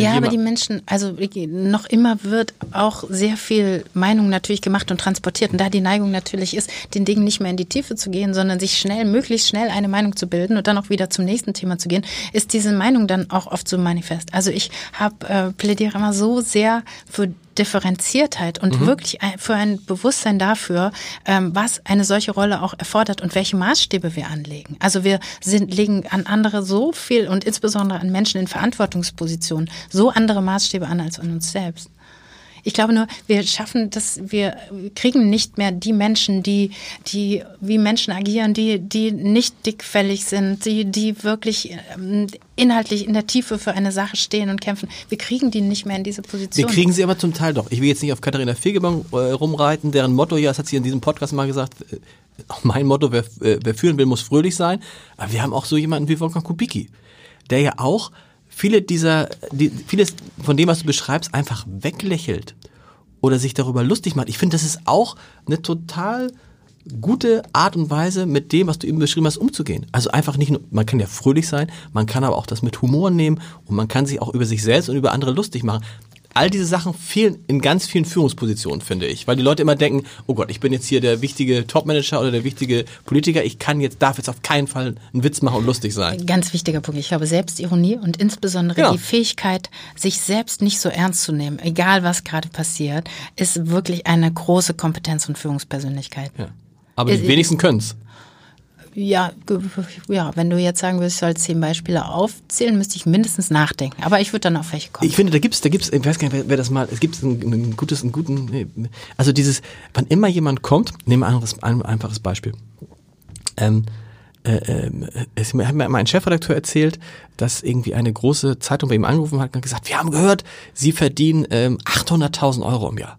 Ja, aber die Menschen, also noch immer wird auch sehr viel Meinung natürlich gemacht und transportiert. Und da die Neigung natürlich ist, den Dingen nicht mehr in die Tiefe zu gehen, sondern sich schnell, möglichst schnell eine Meinung zu bilden und dann auch wieder zum nächsten Thema zu gehen, ist diese Meinung dann auch oft so manifest. Also ich habe äh, plädiere immer so sehr für Differenziertheit und mhm. wirklich für ein Bewusstsein dafür, ähm, was eine solche Rolle auch erfordert und welche Maßstäbe wir anlegen. Also wir sind, legen an andere so viel und insbesondere an Menschen in Verantwortungspositionen so andere Maßstäbe an als an uns selbst. Ich glaube nur, wir schaffen das, wir kriegen nicht mehr die Menschen, die, die wie Menschen agieren, die, die nicht dickfällig sind, die, die wirklich ähm, inhaltlich in der Tiefe für eine Sache stehen und kämpfen. Wir kriegen die nicht mehr in diese Position. Wir kriegen sie aber zum Teil doch. Ich will jetzt nicht auf Katharina Fegebank äh, rumreiten, deren Motto ja, das hat sie in diesem Podcast mal gesagt, äh, mein Motto, wer, äh, wer führen will, muss fröhlich sein. Aber wir haben auch so jemanden wie Wolfgang Kubicki, der ja auch viele dieser, die, vieles von dem, was du beschreibst, einfach weglächelt oder sich darüber lustig macht. Ich finde, das ist auch eine total gute Art und Weise, mit dem, was du eben beschrieben hast, umzugehen. Also einfach nicht nur, man kann ja fröhlich sein, man kann aber auch das mit Humor nehmen und man kann sich auch über sich selbst und über andere lustig machen all diese Sachen fehlen in ganz vielen Führungspositionen, finde ich. Weil die Leute immer denken, oh Gott, ich bin jetzt hier der wichtige Topmanager oder der wichtige Politiker, ich kann jetzt, darf jetzt auf keinen Fall einen Witz machen und lustig sein. Ganz wichtiger Punkt. Ich glaube, Selbstironie und insbesondere ja. die Fähigkeit, sich selbst nicht so ernst zu nehmen, egal was gerade passiert, ist wirklich eine große Kompetenz und Führungspersönlichkeit. Ja. Aber die wenigsten können es. Ja, ja, wenn du jetzt sagen würdest, ich soll zehn Beispiele aufzählen, müsste ich mindestens nachdenken. Aber ich würde dann auf welche kommen. Ich finde, da gibt's, da gibt's, ich weiß gar nicht, wer, das mal, es gibt ein, ein gutes, einen guten, also dieses, wann immer jemand kommt, nehmen wir ein einfaches Beispiel. Ähm, äh, äh, es hat mir mein Chefredakteur erzählt, dass irgendwie eine große Zeitung bei ihm angerufen hat und gesagt, wir haben gehört, Sie verdienen ähm, 800.000 Euro im Jahr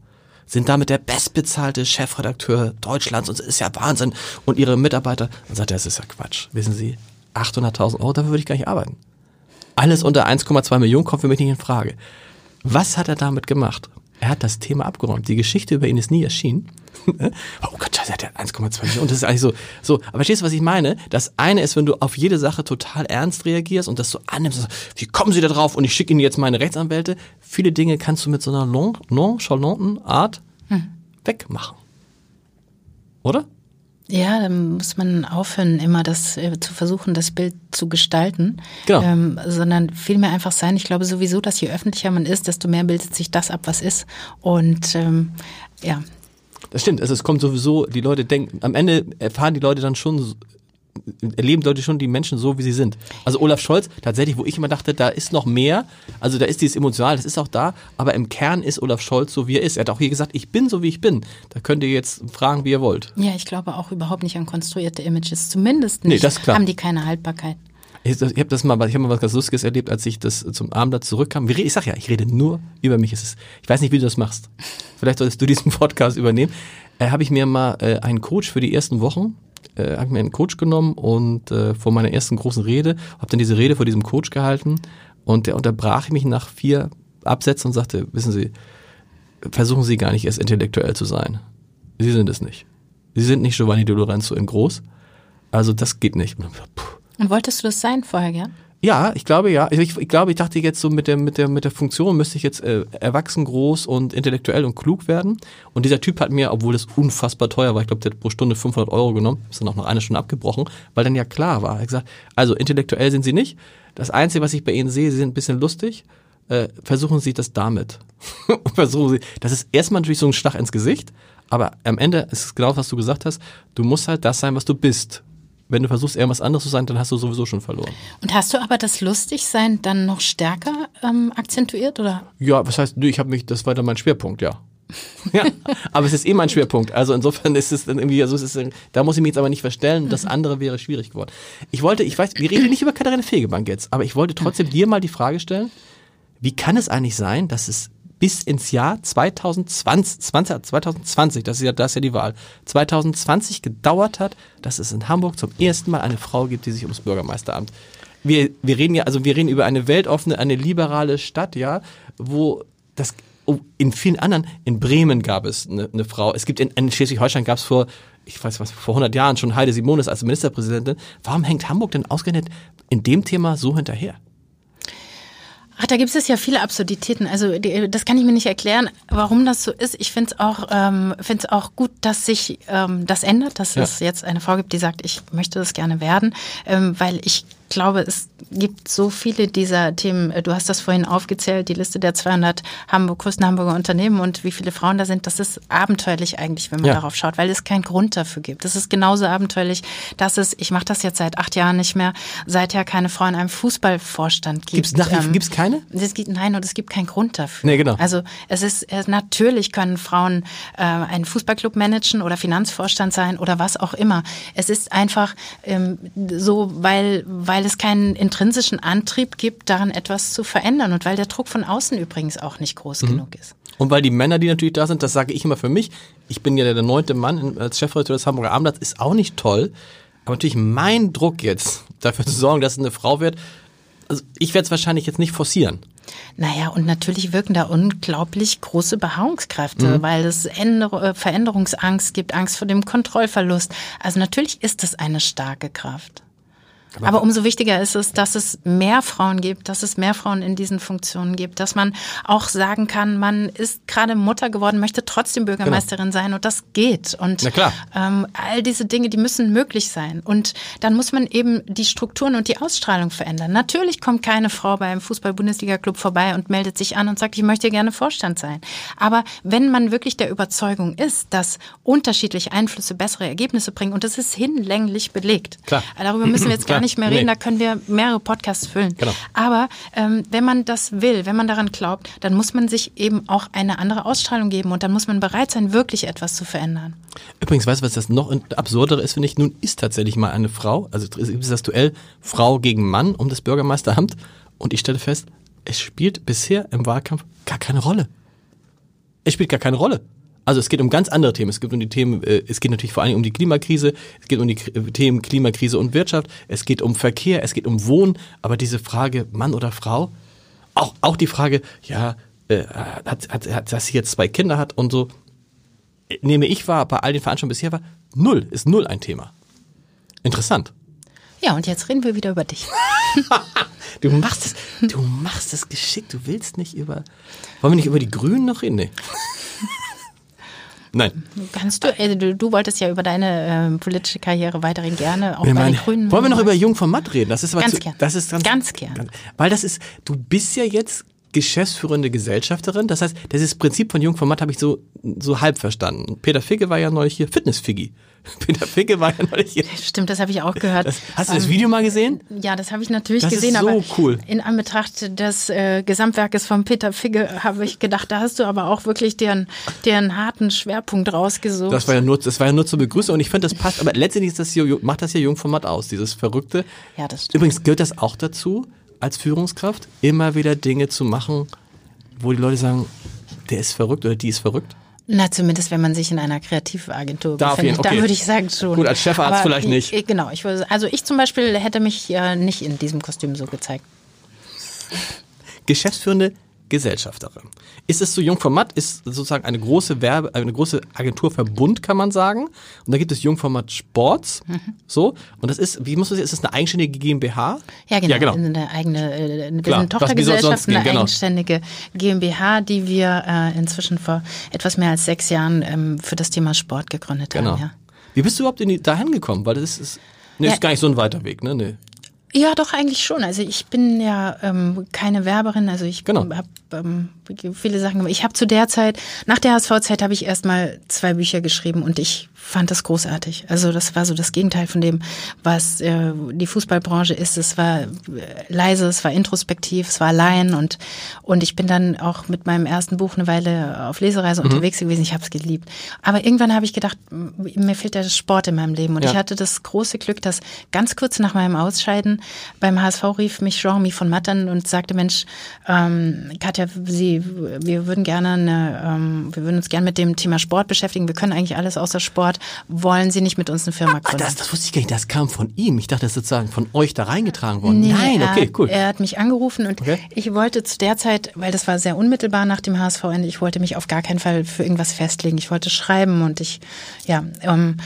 sind damit der bestbezahlte Chefredakteur Deutschlands und es ist ja Wahnsinn. Und ihre Mitarbeiter, dann sagt er, das ist ja Quatsch. Wissen Sie, 800.000 Euro, dafür würde ich gar nicht arbeiten. Alles unter 1,2 Millionen kommt für mich nicht in Frage. Was hat er damit gemacht? Er hat das Thema abgeräumt. Die Geschichte über ihn ist nie erschienen. oh Gott, scheiße, hat 1,2 Millionen. Und das ist eigentlich so, so. Aber verstehst du, was ich meine? Das eine ist, wenn du auf jede Sache total ernst reagierst und das so annimmst, wie kommen sie da drauf? Und ich schicke ihnen jetzt meine Rechtsanwälte. Viele Dinge kannst du mit so einer nonchalanten Art hm. wegmachen. Oder? Ja, dann muss man aufhören, immer das äh, zu versuchen, das Bild zu gestalten, genau. ähm, sondern vielmehr einfach sein. Ich glaube sowieso, dass je öffentlicher man ist, desto mehr bildet sich das ab, was ist. Und ähm, ja, das stimmt. Also es kommt sowieso, die Leute denken, am Ende erfahren die Leute dann schon, erleben Leute schon die Menschen so, wie sie sind. Also Olaf Scholz, tatsächlich, wo ich immer dachte, da ist noch mehr, also da ist dieses Emotional, das ist auch da, aber im Kern ist Olaf Scholz so, wie er ist. Er hat auch hier gesagt, ich bin so, wie ich bin. Da könnt ihr jetzt fragen, wie ihr wollt. Ja, ich glaube auch überhaupt nicht an konstruierte Images. Zumindest nicht. Nee, das klar. Haben die keine Haltbarkeit. Ich, ich habe das mal, ich habe mal was ganz Lustiges erlebt, als ich das zum Abend da zurückkam. Ich sag ja, ich rede nur über mich. Ist, ich weiß nicht, wie du das machst. Vielleicht solltest du diesen Podcast übernehmen. Äh, habe ich mir mal äh, einen Coach für die ersten Wochen, äh, habe mir einen Coach genommen und äh, vor meiner ersten großen Rede, habe dann diese Rede vor diesem Coach gehalten und der unterbrach mich nach vier Absätzen und sagte, wissen Sie, versuchen Sie gar nicht erst intellektuell zu sein. Sie sind es nicht. Sie sind nicht Giovanni De Lorenzo in groß. Also das geht nicht. Und dann, puh, und wolltest du das sein vorher, ja? Ja, ich glaube ja. Ich, ich, glaube, ich dachte jetzt so mit der mit der mit der Funktion müsste ich jetzt äh, erwachsen, groß und intellektuell und klug werden. Und dieser Typ hat mir, obwohl das unfassbar teuer war, ich glaube, der hat pro Stunde 500 Euro genommen, ist dann auch noch eine Stunde abgebrochen, weil dann ja klar war. Er hat gesagt, also intellektuell sind Sie nicht. Das Einzige, was ich bei Ihnen sehe, Sie sind ein bisschen lustig. Äh, versuchen Sie das damit. versuchen Sie. Das ist erstmal natürlich so ein Schlag ins Gesicht, aber am Ende ist es genau, was du gesagt hast. Du musst halt das sein, was du bist wenn du versuchst, irgendwas anderes zu sein, dann hast du sowieso schon verloren. Und hast du aber das Lustigsein dann noch stärker ähm, akzentuiert, oder? Ja, was heißt, ich habe mich, das war dann mein Schwerpunkt, ja. ja, aber es ist eh mein Schwerpunkt. Also insofern ist es dann irgendwie, also es ist, da muss ich mich jetzt aber nicht verstellen. Das andere wäre schwierig geworden. Ich wollte, ich weiß, wir reden nicht über Katharina Fegebank jetzt, aber ich wollte trotzdem dir mal die Frage stellen, wie kann es eigentlich sein, dass es bis ins Jahr 2020, 20, 2020, das ist ja, das ist ja die Wahl, 2020 gedauert hat, dass es in Hamburg zum ersten Mal eine Frau gibt, die sich ums Bürgermeisteramt. Wir, wir reden ja, also wir reden über eine weltoffene, eine liberale Stadt, ja, wo das oh, in vielen anderen, in Bremen gab es eine, eine Frau. Es gibt in, in Schleswig-Holstein gab es vor, ich weiß was, vor 100 Jahren schon Heide Simonis als Ministerpräsidentin. Warum hängt Hamburg denn ausgerechnet in dem Thema so hinterher? Ach, da gibt es ja viele Absurditäten. Also die, das kann ich mir nicht erklären, warum das so ist. Ich finde es auch, ähm, find's auch gut, dass sich ähm, das ändert, dass ja. es jetzt eine Frau gibt, die sagt, ich möchte das gerne werden, ähm, weil ich glaube, es gibt so viele dieser Themen. Du hast das vorhin aufgezählt, die Liste der 200 Hamburg, größten Hamburger Unternehmen und wie viele Frauen da sind. Das ist abenteuerlich eigentlich, wenn man ja. darauf schaut, weil es keinen Grund dafür gibt. Es ist genauso abenteuerlich, dass es, ich mache das jetzt seit acht Jahren nicht mehr, seither keine Frau in einem Fußballvorstand gibt. Gibt's nach, ähm, gibt's keine? Es gibt, nein, und es gibt keinen Grund dafür. Nee, genau. Also es ist, natürlich können Frauen äh, einen Fußballclub managen oder Finanzvorstand sein oder was auch immer. Es ist einfach ähm, so, weil, weil weil es keinen intrinsischen Antrieb gibt, daran etwas zu verändern und weil der Druck von außen übrigens auch nicht groß mhm. genug ist. Und weil die Männer, die natürlich da sind, das sage ich immer für mich, ich bin ja der neunte Mann als Chefredakteur des Hamburger Abendblatts, ist auch nicht toll. Aber natürlich mein Druck jetzt, dafür zu sorgen, dass es eine Frau wird, also ich werde es wahrscheinlich jetzt nicht forcieren. Naja, und natürlich wirken da unglaublich große Beharrungskräfte, mhm. weil es Änder Veränderungsangst gibt, Angst vor dem Kontrollverlust. Also natürlich ist es eine starke Kraft. Aber, umso wichtiger ist es, dass es mehr Frauen gibt, dass es mehr Frauen in diesen Funktionen gibt, dass man auch sagen kann, man ist gerade Mutter geworden, möchte trotzdem Bürgermeisterin genau. sein und das geht. Und ähm, all diese Dinge, die müssen möglich sein. Und dann muss man eben die Strukturen und die Ausstrahlung verändern. Natürlich kommt keine Frau beim Fußball-Bundesliga-Club vorbei und meldet sich an und sagt, ich möchte gerne Vorstand sein. Aber wenn man wirklich der Überzeugung ist, dass unterschiedliche Einflüsse bessere Ergebnisse bringen, und das ist hinlänglich belegt. Klar. Darüber müssen wir jetzt gar nicht mehr reden, nee. da können wir mehrere Podcasts füllen. Genau. Aber ähm, wenn man das will, wenn man daran glaubt, dann muss man sich eben auch eine andere Ausstrahlung geben und dann muss man bereit sein, wirklich etwas zu verändern. Übrigens, weißt du, was das noch absurdere ist, finde ich? Nun ist tatsächlich mal eine Frau, also es ist das Duell Frau gegen Mann um das Bürgermeisteramt und ich stelle fest, es spielt bisher im Wahlkampf gar keine Rolle. Es spielt gar keine Rolle. Also es geht um ganz andere Themen. Es geht um die Themen, äh, es geht natürlich vor allem um die Klimakrise, es geht um die Themen Klimakrise und Wirtschaft, es geht um Verkehr, es geht um Wohnen, aber diese Frage Mann oder Frau, auch, auch die Frage, ja, äh, hat, hat, hat, dass sie jetzt zwei Kinder hat und so, nehme ich wahr, bei all den Veranstaltungen bisher war, null, ist null ein Thema. Interessant. Ja, und jetzt reden wir wieder über dich. du machst es, du machst es geschickt, du willst nicht über, wollen wir nicht über die Grünen noch reden? Nee. Nein. Kannst du, äh, du, du, wolltest ja über deine äh, politische Karriere weiterhin gerne auch wir bei den Grünen. Wollen wir noch über Jung von Matt reden? Das ist aber ganz zu, gern. Das ist ganz, ganz gern. Ganz, weil das ist, du bist ja jetzt geschäftsführende Gesellschafterin. Das heißt, das Prinzip von Jung von Matt habe ich so, so halb verstanden. Peter Figge war ja neulich hier Fitness-Figgi. Peter Figge war ja neulich hier. Stimmt, das habe ich auch gehört. Das, hast du das Video mal gesehen? Ja, das habe ich natürlich das gesehen. Ist so aber cool. In Anbetracht des äh, Gesamtwerkes von Peter Figge habe ich gedacht, da hast du aber auch wirklich deren, deren harten Schwerpunkt rausgesucht. Das war ja nur, das war ja nur zur Begrüßung und ich finde, das passt. Aber letztendlich ist das hier, macht das hier Jungformat aus, dieses Verrückte. Ja, das stimmt. Übrigens gehört das auch dazu, als Führungskraft, immer wieder Dinge zu machen, wo die Leute sagen, der ist verrückt oder die ist verrückt? Na, zumindest wenn man sich in einer Kreativagentur Darf befindet, okay. dann würde ich sagen schon. Gut, als Chefarzt Aber vielleicht nicht. Ich, genau, ich würde, also ich zum Beispiel hätte mich ja nicht in diesem Kostüm so gezeigt. Geschäftsführende Gesellschafterin. Ist es so Jungformat, ist sozusagen eine große Werbe, eine große Agenturverbund, kann man sagen. Und da gibt es Jungformat Sports. Mhm. So. Und das ist, wie muss das, ist das eine eigenständige GmbH? Ja, genau. Ja, genau. Eine eigene, äh, Klar, Tochtergesellschaft, eine genau. eigenständige GmbH, die wir äh, inzwischen vor etwas mehr als sechs Jahren ähm, für das Thema Sport gegründet genau. haben. Ja. Wie bist du überhaupt in die, dahin gekommen? Weil das ist, nee, ja. ist gar nicht so ein weiter Weg, ne? Nee. Ja, doch eigentlich schon. Also ich bin ja ähm, keine Werberin, also ich genau. habe ähm, viele Sachen gemacht. Ich habe zu der Zeit, nach der HSV-Zeit habe ich erstmal zwei Bücher geschrieben und ich fand das großartig. Also das war so das Gegenteil von dem, was äh, die Fußballbranche ist. Es war äh, leise, es war introspektiv, es war allein und und ich bin dann auch mit meinem ersten Buch eine Weile auf Lesereise mhm. unterwegs gewesen. Ich habe es geliebt. Aber irgendwann habe ich gedacht, mir fehlt der Sport in meinem Leben und ja. ich hatte das große Glück, dass ganz kurz nach meinem Ausscheiden beim HSV rief mich Jean-Mi von Mattern und sagte, Mensch, ähm, Katja, Sie, wir würden gerne eine, ähm, wir würden uns gerne mit dem Thema Sport beschäftigen. Wir können eigentlich alles außer Sport. Wollen Sie nicht mit uns eine Firma gründen? Ah, das, das wusste ich gar nicht. Das kam von ihm. Ich dachte, das ist sozusagen von euch da reingetragen worden. Nee, Nein, er, okay, cool. Er hat mich angerufen und okay. ich wollte zu der Zeit, weil das war sehr unmittelbar nach dem HSV-Ende, ich wollte mich auf gar keinen Fall für irgendwas festlegen. Ich wollte schreiben und ich, ja, ähm,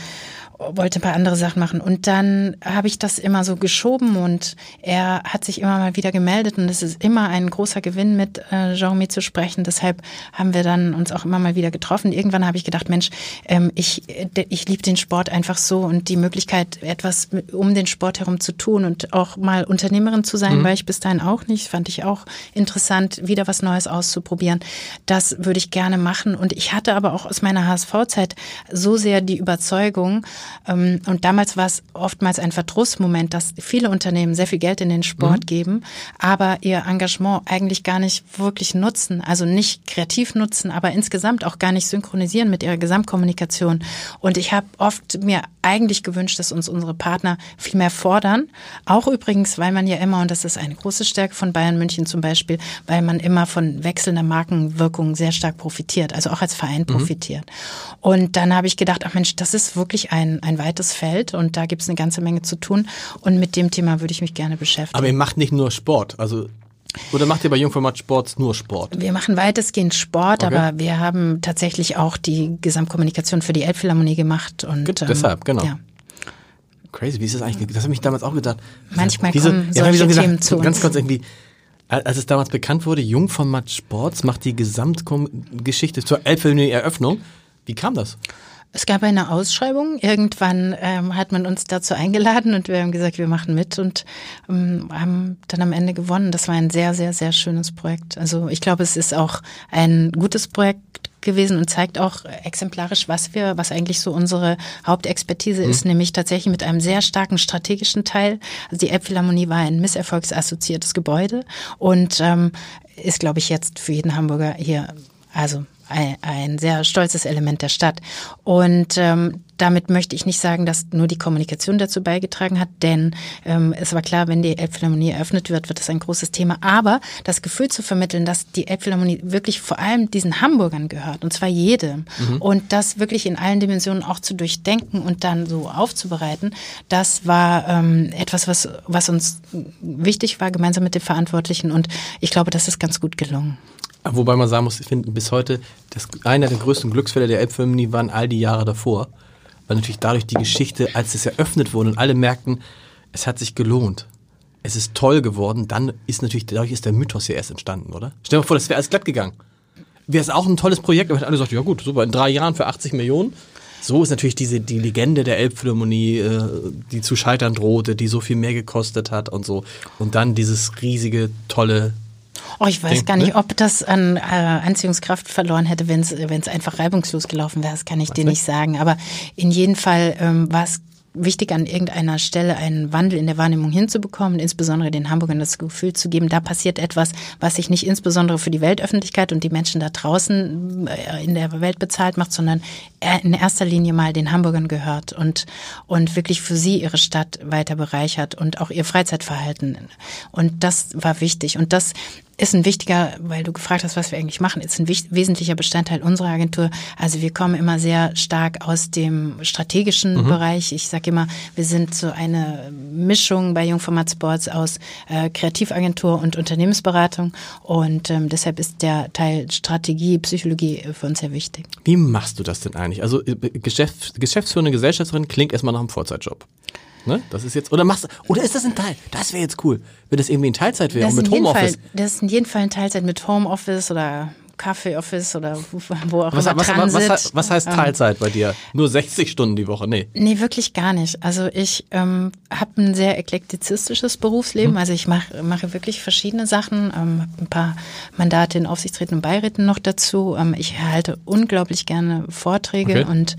wollte ein paar andere Sachen machen. Und dann habe ich das immer so geschoben und er hat sich immer mal wieder gemeldet und es ist immer ein großer Gewinn, mit äh, Jean-Mi zu sprechen. Deshalb haben wir dann uns auch immer mal wieder getroffen. Irgendwann habe ich gedacht, Mensch, ähm, ich, ich liebe den Sport einfach so und die Möglichkeit, etwas um den Sport herum zu tun und auch mal Unternehmerin zu sein, mhm. weil ich bis dahin auch nicht, fand ich auch interessant, wieder was Neues auszuprobieren. Das würde ich gerne machen. Und ich hatte aber auch aus meiner HSV-Zeit so sehr die Überzeugung, und damals war es oftmals ein Verdrussmoment, dass viele Unternehmen sehr viel Geld in den Sport mhm. geben, aber ihr Engagement eigentlich gar nicht wirklich nutzen, also nicht kreativ nutzen, aber insgesamt auch gar nicht synchronisieren mit ihrer Gesamtkommunikation. Und ich habe oft mir eigentlich gewünscht, dass uns unsere Partner viel mehr fordern. Auch übrigens, weil man ja immer, und das ist eine große Stärke von Bayern München zum Beispiel, weil man immer von wechselnder Markenwirkung sehr stark profitiert, also auch als Verein mhm. profitiert. Mhm. Und dann habe ich gedacht, ach Mensch, das ist wirklich ein, ein weites Feld und da gibt es eine ganze Menge zu tun. Und mit dem Thema würde ich mich gerne beschäftigen. Aber ihr macht nicht nur Sport, also oder macht ihr bei Jungformat Sports nur Sport? Wir machen weitestgehend Sport, okay. aber wir haben tatsächlich auch die Gesamtkommunikation für die Elbphilharmonie gemacht. Und, ähm, deshalb, genau. Ja. Crazy, wie ist das eigentlich? Das habe ich damals auch gedacht. Manchmal Diese, kommen ja, solche gesagt, Themen zu uns. Ganz kurz irgendwie, als es damals bekannt wurde, Jungformat Sports macht die Gesamtgeschichte zur Elbphilharmonie-Eröffnung. Wie kam das? Es gab eine Ausschreibung. Irgendwann ähm, hat man uns dazu eingeladen und wir haben gesagt, wir machen mit und ähm, haben dann am Ende gewonnen. Das war ein sehr, sehr, sehr schönes Projekt. Also ich glaube, es ist auch ein gutes Projekt gewesen und zeigt auch exemplarisch, was wir, was eigentlich so unsere Hauptexpertise mhm. ist, nämlich tatsächlich mit einem sehr starken strategischen Teil. Also die Elbphilharmonie war ein misserfolgsassoziiertes Gebäude und ähm, ist, glaube ich, jetzt für jeden Hamburger hier also ein, ein sehr stolzes Element der Stadt. Und ähm, damit möchte ich nicht sagen, dass nur die Kommunikation dazu beigetragen hat, denn ähm, es war klar, wenn die Elbphilharmonie eröffnet wird, wird das ein großes Thema. Aber das Gefühl zu vermitteln, dass die Elbphilharmonie wirklich vor allem diesen Hamburgern gehört, und zwar jedem, mhm. und das wirklich in allen Dimensionen auch zu durchdenken und dann so aufzubereiten, das war ähm, etwas, was, was uns wichtig war, gemeinsam mit den Verantwortlichen. Und ich glaube, das ist ganz gut gelungen. Wobei man sagen muss, ich finde bis heute, das, einer der größten Glücksfälle der Elbphilharmonie waren all die Jahre davor. Weil natürlich dadurch die Geschichte, als es eröffnet wurde und alle merkten, es hat sich gelohnt. Es ist toll geworden, dann ist natürlich, dadurch ist der Mythos ja erst entstanden, oder? Stell dir mal vor, das wäre alles glatt gegangen. Wäre es auch ein tolles Projekt, aber alle gesagt, ja gut, super, in drei Jahren für 80 Millionen. So ist natürlich diese, die Legende der Elbphilharmonie, äh, die zu scheitern drohte, die so viel mehr gekostet hat und so. Und dann dieses riesige, tolle Oh, ich weiß gar nicht, ne? ob das an äh, Anziehungskraft verloren hätte, wenn es einfach reibungslos gelaufen wäre. Das kann ich Was dir nicht sagen. Aber in jedem Fall ähm, war es wichtig, an irgendeiner Stelle einen Wandel in der Wahrnehmung hinzubekommen, insbesondere den Hamburgern das Gefühl zu geben, da passiert etwas, was sich nicht insbesondere für die Weltöffentlichkeit und die Menschen da draußen äh, in der Welt bezahlt macht, sondern in erster Linie mal den Hamburgern gehört und, und wirklich für sie ihre Stadt weiter bereichert und auch ihr Freizeitverhalten. Und das war wichtig. Und das ist ein wichtiger, weil du gefragt hast, was wir eigentlich machen, ist ein wesentlicher Bestandteil unserer Agentur. Also wir kommen immer sehr stark aus dem strategischen mhm. Bereich. Ich sage immer, wir sind so eine Mischung bei Jungformat Sports aus äh, Kreativagentur und Unternehmensberatung und ähm, deshalb ist der Teil Strategie, Psychologie für uns sehr wichtig. Wie machst du das denn eigentlich? Also äh, Geschäft, Geschäftsführende Gesellschafterin klingt erstmal nach einem Vollzeitjob. Ne? Das ist jetzt, oder machst oder ist das ein Teil? Das wäre jetzt cool. Wenn das irgendwie ein Teilzeit wäre und mit Homeoffice. Fall, das ist in jedem Fall ein Teilzeit mit Homeoffice oder Kaffee-Office oder wo auch was, immer was, Transit. Was, was, heißt ähm, Teilzeit bei dir? Nur 60 Stunden die Woche? Nee. Nee, wirklich gar nicht. Also ich ähm, habe ein sehr eklektizistisches Berufsleben. Mhm. Also ich mache mache wirklich verschiedene Sachen. Ähm, ein paar Mandate in Aufsichtsräten und Beiräten noch dazu. Ähm, ich erhalte unglaublich gerne Vorträge okay. und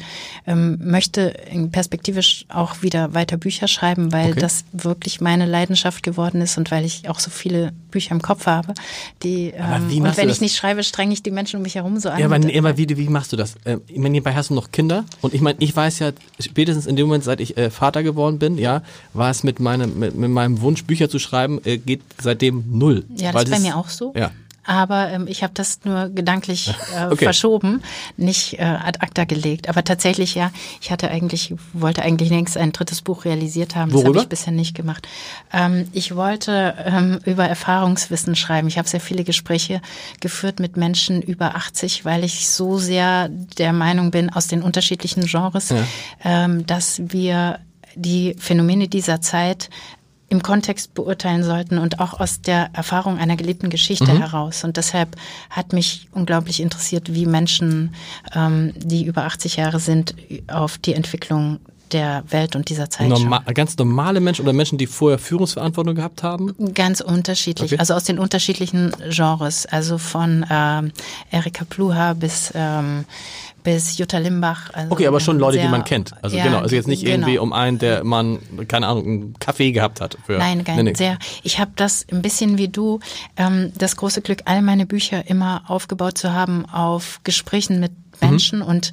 ähm, möchte perspektivisch auch wieder weiter Bücher schreiben, weil okay. das wirklich meine Leidenschaft geworden ist und weil ich auch so viele Bücher im Kopf habe, die ähm, und wenn ich nicht schreibe, streng ich die Menschen um mich herum so an. Ja, aber, aber wie, wie machst du das? Äh, ich meine, nebenbei hast du noch Kinder und ich meine, ich weiß ja spätestens in dem Moment, seit ich äh, Vater geworden bin, ja, war es mit meinem mit, mit meinem Wunsch Bücher zu schreiben, äh, geht seitdem null. Ja, das ist bei mir auch so. Ja aber ähm, ich habe das nur gedanklich äh, okay. verschoben, nicht äh, ad acta gelegt. Aber tatsächlich ja, ich hatte eigentlich, wollte eigentlich längst ein drittes Buch realisiert haben. Das habe ich bisher nicht gemacht. Ähm, ich wollte ähm, über Erfahrungswissen schreiben. Ich habe sehr viele Gespräche geführt mit Menschen über 80, weil ich so sehr der Meinung bin, aus den unterschiedlichen Genres, ja. ähm, dass wir die Phänomene dieser Zeit im Kontext beurteilen sollten und auch aus der Erfahrung einer gelebten Geschichte mhm. heraus. Und deshalb hat mich unglaublich interessiert, wie Menschen, ähm, die über 80 Jahre sind, auf die Entwicklung der Welt und dieser Zeit. Norma ganz normale Menschen oder Menschen, die vorher Führungsverantwortung gehabt haben? Ganz unterschiedlich, okay. also aus den unterschiedlichen Genres, also von ähm, Erika Pluha bis ähm, bis Jutta Limbach. Also okay, aber schon Leute, sehr, die man kennt. Also ja, genau, also jetzt nicht genau. irgendwie um einen, der man, keine Ahnung, einen Kaffee gehabt hat. Für, Nein, gar nicht. Sehr. Ich habe das ein bisschen wie du, ähm, das große Glück, all meine Bücher immer aufgebaut zu haben auf Gesprächen mit mhm. Menschen mhm. und,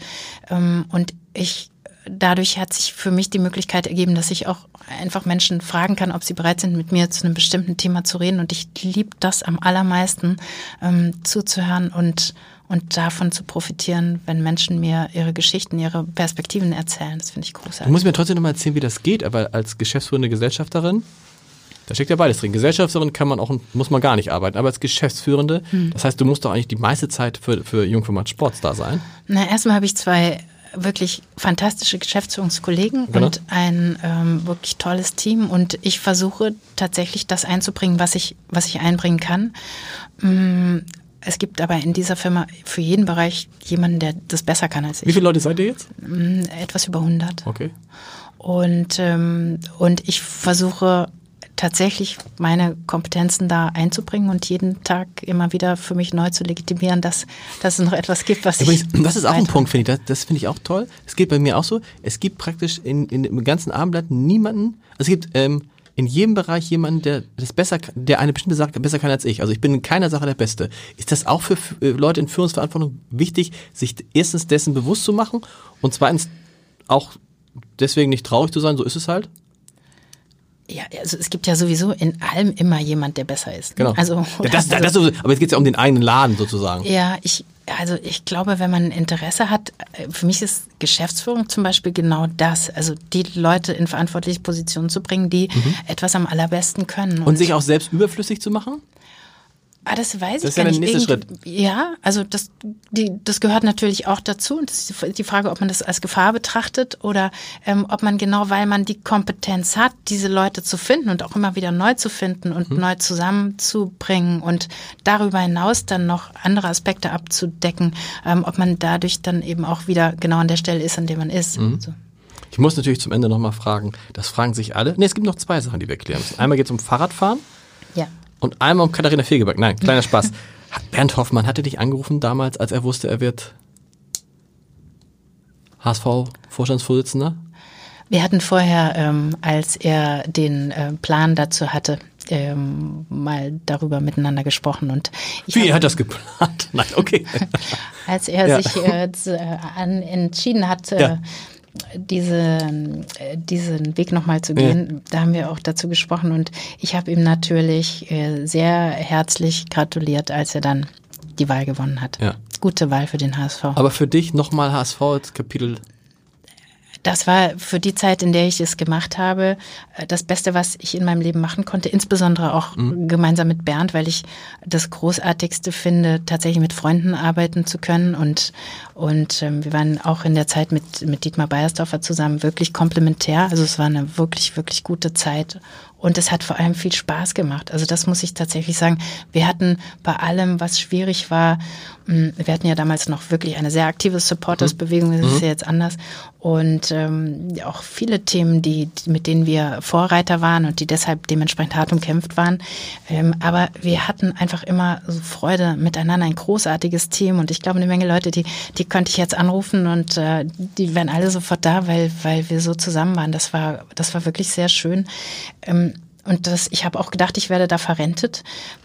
ähm, und ich dadurch hat sich für mich die Möglichkeit ergeben, dass ich auch einfach Menschen fragen kann, ob sie bereit sind, mit mir zu einem bestimmten Thema zu reden. Und ich liebe das am allermeisten, ähm, zuzuhören und und davon zu profitieren, wenn Menschen mir ihre Geschichten, ihre Perspektiven erzählen. Das finde ich großartig. Du musst mir trotzdem nochmal erzählen, wie das geht, aber als geschäftsführende Gesellschafterin, da steckt ja beides drin. Gesellschafterin kann man auch, muss man gar nicht arbeiten, aber als Geschäftsführende, hm. das heißt, du musst doch eigentlich die meiste Zeit für, für Jungformat Sports da sein. Na, erstmal habe ich zwei wirklich fantastische Geschäftsführungskollegen genau. und ein ähm, wirklich tolles Team. Und ich versuche tatsächlich das einzubringen, was ich, was ich einbringen kann. Mm, es gibt aber in dieser Firma für jeden Bereich jemanden, der das besser kann als ich. Wie viele Leute seid ihr jetzt? Mm, etwas über 100. Okay. Und, ähm, und ich versuche tatsächlich meine Kompetenzen da einzubringen und jeden Tag immer wieder für mich neu zu legitimieren, dass, dass es noch etwas gibt, was Übrigens, ich. Das ist auch ein Punkt, finde ich. Das, das finde ich auch toll. Es geht bei mir auch so. Es gibt praktisch in, in im ganzen Abendblatt niemanden. Also es gibt ähm, in jedem Bereich jemanden, der das besser, der eine bestimmte Sache besser kann als ich. Also ich bin in keiner Sache der Beste. Ist das auch für äh, Leute in Führungsverantwortung wichtig, sich erstens dessen bewusst zu machen und zweitens auch deswegen nicht traurig zu sein? So ist es halt. Ja, also es gibt ja sowieso in allem immer jemand, der besser ist. Genau. Also, ja, das, das, das, aber jetzt geht es ja um den eigenen Laden sozusagen. Ja, ich, also ich glaube, wenn man Interesse hat, äh, für mich ist Geschäftsführung zum Beispiel genau das. Also die Leute in verantwortliche Positionen zu bringen, die mhm. etwas am allerbesten können. Und, und sich auch selbst überflüssig zu machen? Ah, das weiß das ich gar nicht. Das ist ja der nächste Schritt. Ja, also das, die, das gehört natürlich auch dazu. Und das ist die Frage, ob man das als Gefahr betrachtet oder ähm, ob man genau, weil man die Kompetenz hat, diese Leute zu finden und auch immer wieder neu zu finden und mhm. neu zusammenzubringen und darüber hinaus dann noch andere Aspekte abzudecken, ähm, ob man dadurch dann eben auch wieder genau an der Stelle ist, an der man ist. Mhm. So. Ich muss natürlich zum Ende nochmal fragen, das fragen sich alle. Nee, es gibt noch zwei Sachen, die wir klären müssen. Einmal geht es um Fahrradfahren. Ja und einmal um Katharina Fegeberg. Nein, kleiner Spaß. Bernd Hoffmann hatte dich angerufen damals, als er wusste, er wird HSV-Vorstandsvorsitzender? Wir hatten vorher, ähm, als er den äh, Plan dazu hatte, ähm, mal darüber miteinander gesprochen und wie er hat das geplant? Nein, okay. als er ja. sich äh, an, entschieden hat, äh, ja diese, äh, diesen Weg nochmal zu gehen, ja. da haben wir auch dazu gesprochen und ich habe ihm natürlich äh, sehr herzlich gratuliert, als er dann die Wahl gewonnen hat. Ja. Gute Wahl für den HSV. Aber für dich nochmal HSV als Kapitel das war für die Zeit, in der ich es gemacht habe, äh, das Beste, was ich in meinem Leben machen konnte. Insbesondere auch mhm. gemeinsam mit Bernd, weil ich das Großartigste finde, tatsächlich mit Freunden arbeiten zu können. Und, und ähm, wir waren auch in der Zeit mit, mit Dietmar Beiersdorfer zusammen wirklich komplementär. Also es war eine wirklich, wirklich gute Zeit. Und es hat vor allem viel Spaß gemacht. Also das muss ich tatsächlich sagen. Wir hatten bei allem, was schwierig war, hm, wir hatten ja damals noch wirklich eine sehr aktive Supporters-Bewegung, das ist mhm. ja jetzt anders. Und ähm, auch viele Themen, die, mit denen wir Vorreiter waren und die deshalb dementsprechend hart umkämpft waren. Ähm, aber wir hatten einfach immer so Freude miteinander, ein großartiges Team. Und ich glaube, eine Menge Leute, die, die könnte ich jetzt anrufen und äh, die wären alle sofort da, weil, weil wir so zusammen waren. Das war, das war wirklich sehr schön. Ähm, und das, ich habe auch gedacht, ich werde da verrentet.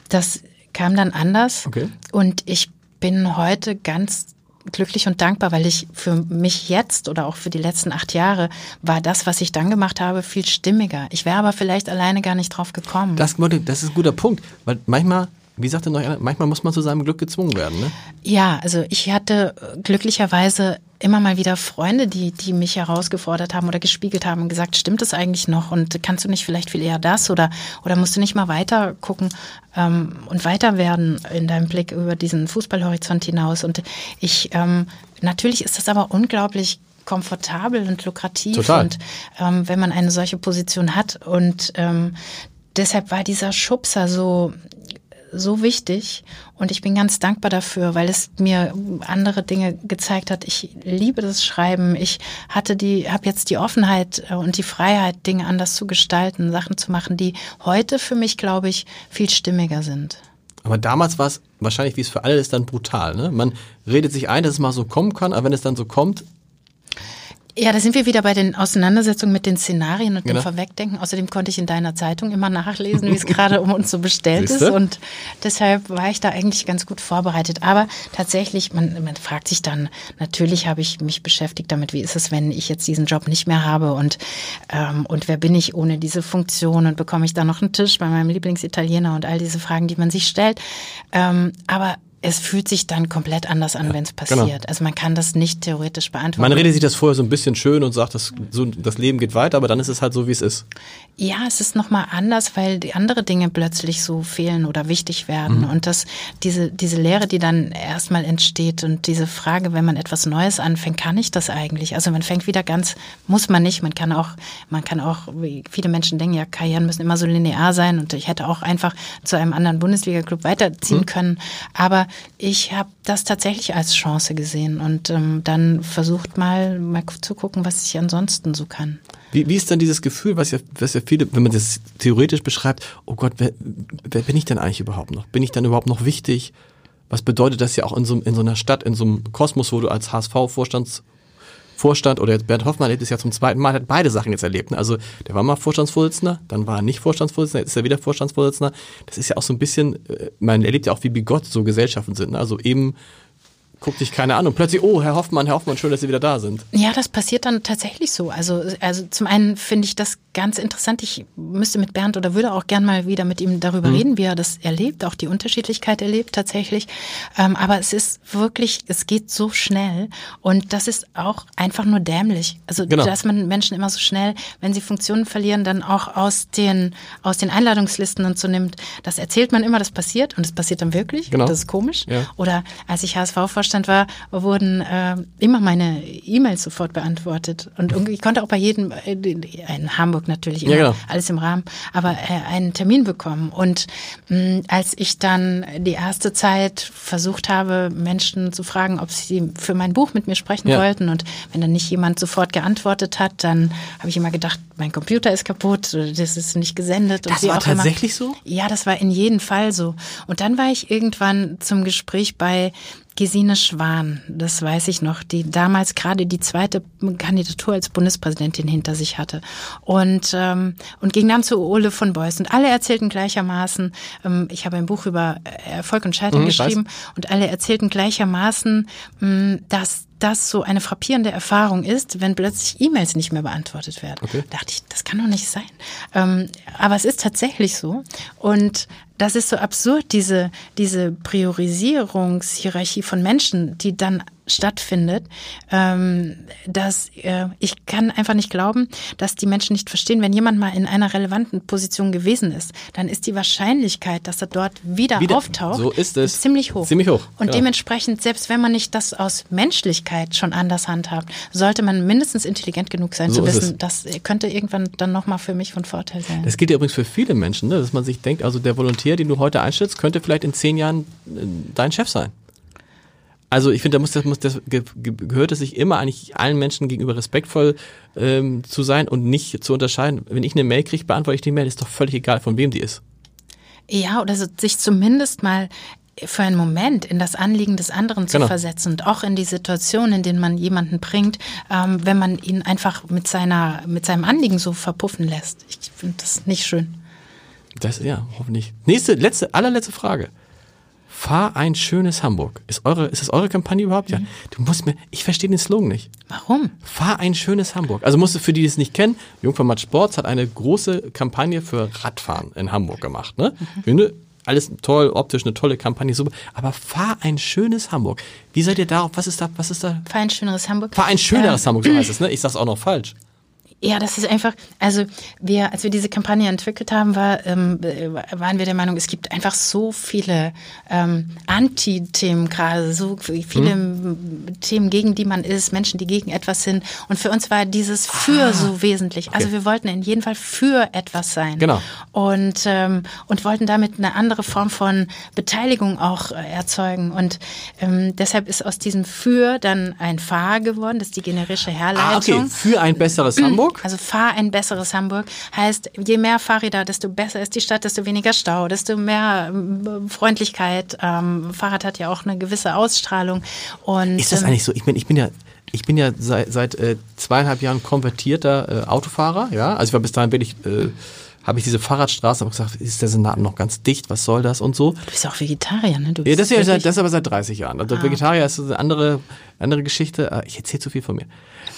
Das kam dann anders. Okay. Und ich bin heute ganz glücklich und dankbar, weil ich für mich jetzt oder auch für die letzten acht Jahre war das, was ich dann gemacht habe, viel stimmiger. Ich wäre aber vielleicht alleine gar nicht drauf gekommen. Das, das ist ein guter Punkt, weil manchmal wie sagte noch einer, manchmal muss man zu seinem Glück gezwungen werden, ne? Ja, also ich hatte glücklicherweise immer mal wieder Freunde, die, die mich herausgefordert haben oder gespiegelt haben und gesagt, stimmt das eigentlich noch und kannst du nicht vielleicht viel eher das oder, oder musst du nicht mal weiter gucken ähm, und weiter werden in deinem Blick über diesen Fußballhorizont hinaus und ich, ähm, natürlich ist das aber unglaublich komfortabel und lukrativ Total. und ähm, wenn man eine solche Position hat und ähm, deshalb war dieser Schubser so so wichtig und ich bin ganz dankbar dafür, weil es mir andere Dinge gezeigt hat. Ich liebe das Schreiben. Ich hatte die, habe jetzt die Offenheit äh, und die Freiheit, Dinge anders zu gestalten, Sachen zu machen, die heute für mich, glaube ich, viel stimmiger sind. Aber damals war es wahrscheinlich, wie es für alle ist, dann brutal. Ne? Man redet sich ein, dass es mal so kommen kann, aber wenn es dann so kommt, ja, da sind wir wieder bei den Auseinandersetzungen mit den Szenarien und genau. dem Vorwegdenken. Außerdem konnte ich in deiner Zeitung immer nachlesen, wie es gerade um uns so bestellt ist. Und deshalb war ich da eigentlich ganz gut vorbereitet. Aber tatsächlich, man, man fragt sich dann, natürlich habe ich mich beschäftigt damit, wie ist es, wenn ich jetzt diesen Job nicht mehr habe und, ähm, und wer bin ich ohne diese Funktion und bekomme ich da noch einen Tisch bei meinem Lieblingsitaliener und all diese Fragen, die man sich stellt. Ähm, aber es fühlt sich dann komplett anders an, ja, wenn es genau. passiert. Genau. Also man kann das nicht theoretisch beantworten. Man redet sich das vorher so ein bisschen schön und sagt, das, so, das Leben geht weiter, aber dann ist es halt so, wie es ist. Ja, es ist nochmal anders, weil die andere Dinge plötzlich so fehlen oder wichtig werden. Mhm. Und das, diese, diese Lehre, die dann erstmal entsteht und diese Frage, wenn man etwas Neues anfängt, kann ich das eigentlich? Also man fängt wieder ganz, muss man nicht. Man kann auch, man kann auch, viele Menschen denken ja, Karrieren müssen immer so linear sein und ich hätte auch einfach zu einem anderen Bundesliga-Club weiterziehen mhm. können. Aber ich habe das tatsächlich als Chance gesehen und ähm, dann versucht mal, mal zu gucken, was ich ansonsten so kann. Wie, wie ist dann dieses Gefühl, was ja, was ja viele, wenn man das theoretisch beschreibt, oh Gott, wer, wer bin ich denn eigentlich überhaupt noch? Bin ich dann überhaupt noch wichtig? Was bedeutet das ja auch in so, in so einer Stadt, in so einem Kosmos, wo du als HSV-Vorstands Vorstand oder jetzt Bernd Hoffmann erlebt es ja zum zweiten Mal, hat beide Sachen jetzt erlebt. Ne? Also der war mal Vorstandsvorsitzender, dann war er nicht Vorstandsvorsitzender, jetzt ist er wieder Vorstandsvorsitzender. Das ist ja auch so ein bisschen, äh, man erlebt ja auch, wie bigott so Gesellschaften sind. Ne? Also eben guckt dich keiner an und plötzlich, oh, Herr Hoffmann, Herr Hoffmann, schön, dass Sie wieder da sind. Ja, das passiert dann tatsächlich so. Also, also zum einen finde ich das ganz interessant. Ich müsste mit Bernd oder würde auch gern mal wieder mit ihm darüber mhm. reden, wie er das erlebt, auch die Unterschiedlichkeit erlebt tatsächlich. Ähm, aber es ist wirklich, es geht so schnell und das ist auch einfach nur dämlich. Also genau. dass man Menschen immer so schnell, wenn sie Funktionen verlieren, dann auch aus den aus den Einladungslisten und so nimmt. Das erzählt man immer, das passiert und es passiert dann wirklich. Genau. Das ist komisch. Ja. Oder als ich HSV-Vorstand war, wurden äh, immer meine E-Mails sofort beantwortet und ich konnte auch bei jedem äh, in Hamburg Hamburg natürlich immer, ja, genau. alles im Rahmen, aber äh, einen Termin bekommen. Und mh, als ich dann die erste Zeit versucht habe, Menschen zu fragen, ob sie für mein Buch mit mir sprechen ja. wollten und wenn dann nicht jemand sofort geantwortet hat, dann habe ich immer gedacht, mein Computer ist kaputt, das ist nicht gesendet. Das war tatsächlich immer. so? Ja, das war in jedem Fall so. Und dann war ich irgendwann zum Gespräch bei Gesine Schwan, das weiß ich noch, die damals gerade die zweite Kandidatur als Bundespräsidentin hinter sich hatte und ähm, und ging dann zu Ole von Beuys und alle erzählten gleichermaßen, ähm, ich habe ein Buch über Erfolg und Scheitern mhm, geschrieben und alle erzählten gleichermaßen, mh, dass das so eine frappierende Erfahrung ist, wenn plötzlich E-Mails nicht mehr beantwortet werden. Okay. Da dachte ich, das kann doch nicht sein. Ähm, aber es ist tatsächlich so. Und das ist so absurd, diese, diese Priorisierungshierarchie von Menschen, die dann stattfindet, ähm, dass äh, ich kann einfach nicht glauben, dass die Menschen nicht verstehen, wenn jemand mal in einer relevanten Position gewesen ist, dann ist die Wahrscheinlichkeit, dass er dort wieder, wieder auftaucht, so ist es. ziemlich hoch. Ziemlich hoch. Und ja. dementsprechend, selbst wenn man nicht das aus Menschlichkeit schon anders handhabt, sollte man mindestens intelligent genug sein so zu wissen, das könnte irgendwann dann nochmal für mich von Vorteil sein. Das gilt ja übrigens für viele Menschen, ne? dass man sich denkt, also der Volontär, den du heute einstellst, könnte vielleicht in zehn Jahren äh, dein Chef sein. Also ich finde, da muss das, muss das gehört es sich immer eigentlich allen Menschen gegenüber respektvoll ähm, zu sein und nicht zu unterscheiden. Wenn ich eine Mail kriege, beantworte ich die Mail, ist doch völlig egal, von wem die ist. Ja, oder so, sich zumindest mal für einen Moment in das Anliegen des anderen zu genau. versetzen und auch in die Situation, in denen man jemanden bringt, ähm, wenn man ihn einfach mit seiner mit seinem Anliegen so verpuffen lässt. Ich finde das nicht schön. Das ja hoffentlich. Nächste, letzte, allerletzte Frage. Fahr ein schönes Hamburg. Ist eure, ist das eure Kampagne überhaupt? Mhm. Ja. Du musst mir, ich verstehe den Slogan nicht. Warum? Fahr ein schönes Hamburg. Also musst du für die, die es nicht kennen, Jungformat Sports hat eine große Kampagne für Radfahren in Hamburg gemacht. Ne? Mhm. Finde, alles toll, optisch eine tolle Kampagne, super. Aber fahr ein schönes Hamburg. Wie seid ihr darauf? Was ist da? Was ist da? Fahr ein schöneres Hamburg. Fahr ein schöneres ähm, Hamburg, so heißt es. Ne? Ich sag's auch noch falsch. Ja, das ist einfach, also wir, als wir diese Kampagne entwickelt haben, war, ähm, waren wir der Meinung, es gibt einfach so viele ähm, Anti-Themen gerade, so viele mhm. Themen, gegen die man ist, Menschen, die gegen etwas sind. Und für uns war dieses Für ah, so wesentlich. Okay. Also wir wollten in jedem Fall für etwas sein. Genau. Und, ähm, und wollten damit eine andere Form von Beteiligung auch äh, erzeugen. Und ähm, deshalb ist aus diesem Für dann ein Fahr geworden, das ist die generische Herleitung. Ah, okay, für ein besseres Hamburg. Hamburg? Also fahr ein besseres Hamburg heißt, je mehr Fahrräder, desto besser ist die Stadt, desto weniger Stau, desto mehr ähm, Freundlichkeit. Ähm, Fahrrad hat ja auch eine gewisse Ausstrahlung. Und, ist das ähm, eigentlich so? Ich bin, ich bin ja ich bin ja seit, seit äh, zweieinhalb Jahren konvertierter äh, Autofahrer, ja. Also ich war bis dahin wirklich, äh, habe ich diese Fahrradstraße, aber gesagt, ist der Senat noch ganz dicht, was soll das und so. Du bist ja auch Vegetarier, ne? Du ja, das ist, ja seit, das aber seit 30 Jahren. Also ah. Vegetarier ist eine andere, andere Geschichte. Äh, ich erzähle zu viel von mir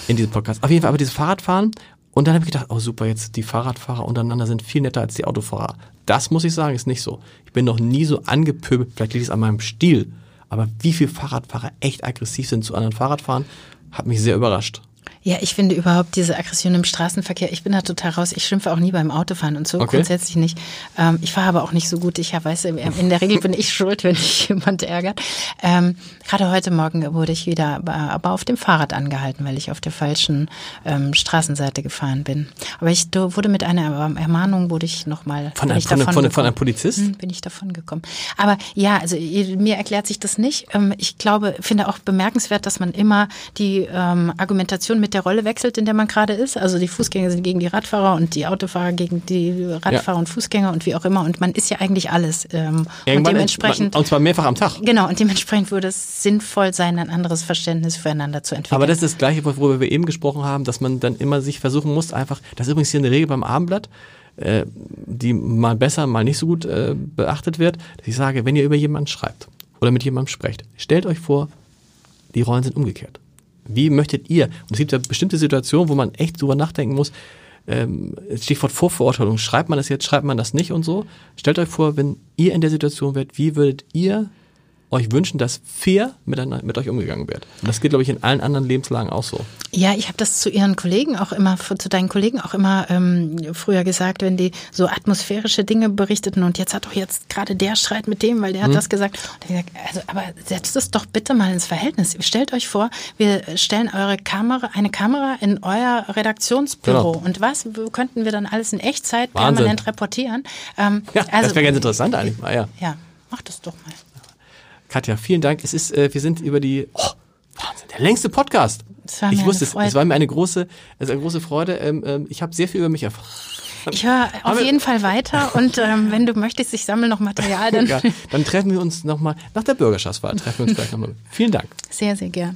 in diesem Podcast. Auf jeden Fall aber dieses Fahrradfahren und dann habe ich gedacht, oh super, jetzt die Fahrradfahrer untereinander sind viel netter als die Autofahrer. Das muss ich sagen, ist nicht so. Ich bin noch nie so angepöbelt, vielleicht liegt es an meinem Stil, Aber wie viele Fahrradfahrer echt aggressiv sind zu anderen Fahrradfahren, hat mich sehr überrascht. Ja, ich finde überhaupt diese Aggression im Straßenverkehr, ich bin da total raus. Ich schimpfe auch nie beim Autofahren und so, okay. grundsätzlich nicht. Ähm, ich fahre aber auch nicht so gut. Ich weiß, in der Regel bin ich schuld, wenn sich jemand ärgert. Ähm, gerade heute Morgen wurde ich wieder aber auf dem Fahrrad angehalten, weil ich auf der falschen ähm, Straßenseite gefahren bin. Aber ich wurde mit einer Ermahnung, wurde ich nochmal von, ein, von, von, von, einem Polizist? Hm, bin ich davon gekommen. Aber ja, also mir erklärt sich das nicht. Ähm, ich glaube, finde auch bemerkenswert, dass man immer die ähm, Argumentation mit der Rolle wechselt, in der man gerade ist. Also die Fußgänger sind gegen die Radfahrer und die Autofahrer gegen die Radfahrer ja. und Fußgänger und wie auch immer. Und man ist ja eigentlich alles. Ähm, und dementsprechend. Und zwar mehrfach am Tag. Genau, und dementsprechend würde es sinnvoll sein, ein anderes Verständnis füreinander zu entwickeln. Aber das ist das Gleiche, worüber wir eben gesprochen haben, dass man dann immer sich versuchen muss, einfach, das ist übrigens hier eine Regel beim Abendblatt, äh, die mal besser, mal nicht so gut äh, beachtet wird, dass ich sage, wenn ihr über jemanden schreibt oder mit jemandem sprecht, stellt euch vor, die Rollen sind umgekehrt. Wie möchtet ihr? Und es gibt ja bestimmte Situationen, wo man echt drüber nachdenken muss. Ähm, Stichwort Vorverurteilung. Schreibt man das jetzt, schreibt man das nicht und so? Stellt euch vor, wenn ihr in der Situation wärt, wie würdet ihr euch wünschen, dass fair miteinander, mit euch umgegangen wird. Und das geht, glaube ich, in allen anderen Lebenslagen auch so. Ja, ich habe das zu ihren Kollegen auch immer, zu deinen Kollegen auch immer ähm, früher gesagt, wenn die so atmosphärische Dinge berichteten und jetzt hat doch jetzt gerade der Streit mit dem, weil der hat hm. das gesagt. Gesagt, also, aber setzt es doch bitte mal ins Verhältnis. Stellt euch vor, wir stellen eure Kamera, eine Kamera in euer Redaktionsbüro genau. und was könnten wir dann alles in Echtzeit Wahnsinn. permanent reportieren? Ähm, ja, also, das wäre ganz interessant eigentlich mal, ja. Ja, mach das doch mal. Katja, vielen Dank. Es ist, äh, wir sind über die, oh, Wahnsinn, der längste Podcast. ich wusste es, es war mir eine große, es eine große Freude. Ähm, ähm, ich habe sehr viel über mich erfahren. Ich höre auf jeden Fall weiter und ähm, wenn du möchtest, ich sammle noch Material. Dann, ja, dann treffen wir uns nochmal nach der Bürgerschaftswahl. Treffen wir uns gleich nochmal. Vielen Dank. Sehr, sehr gern.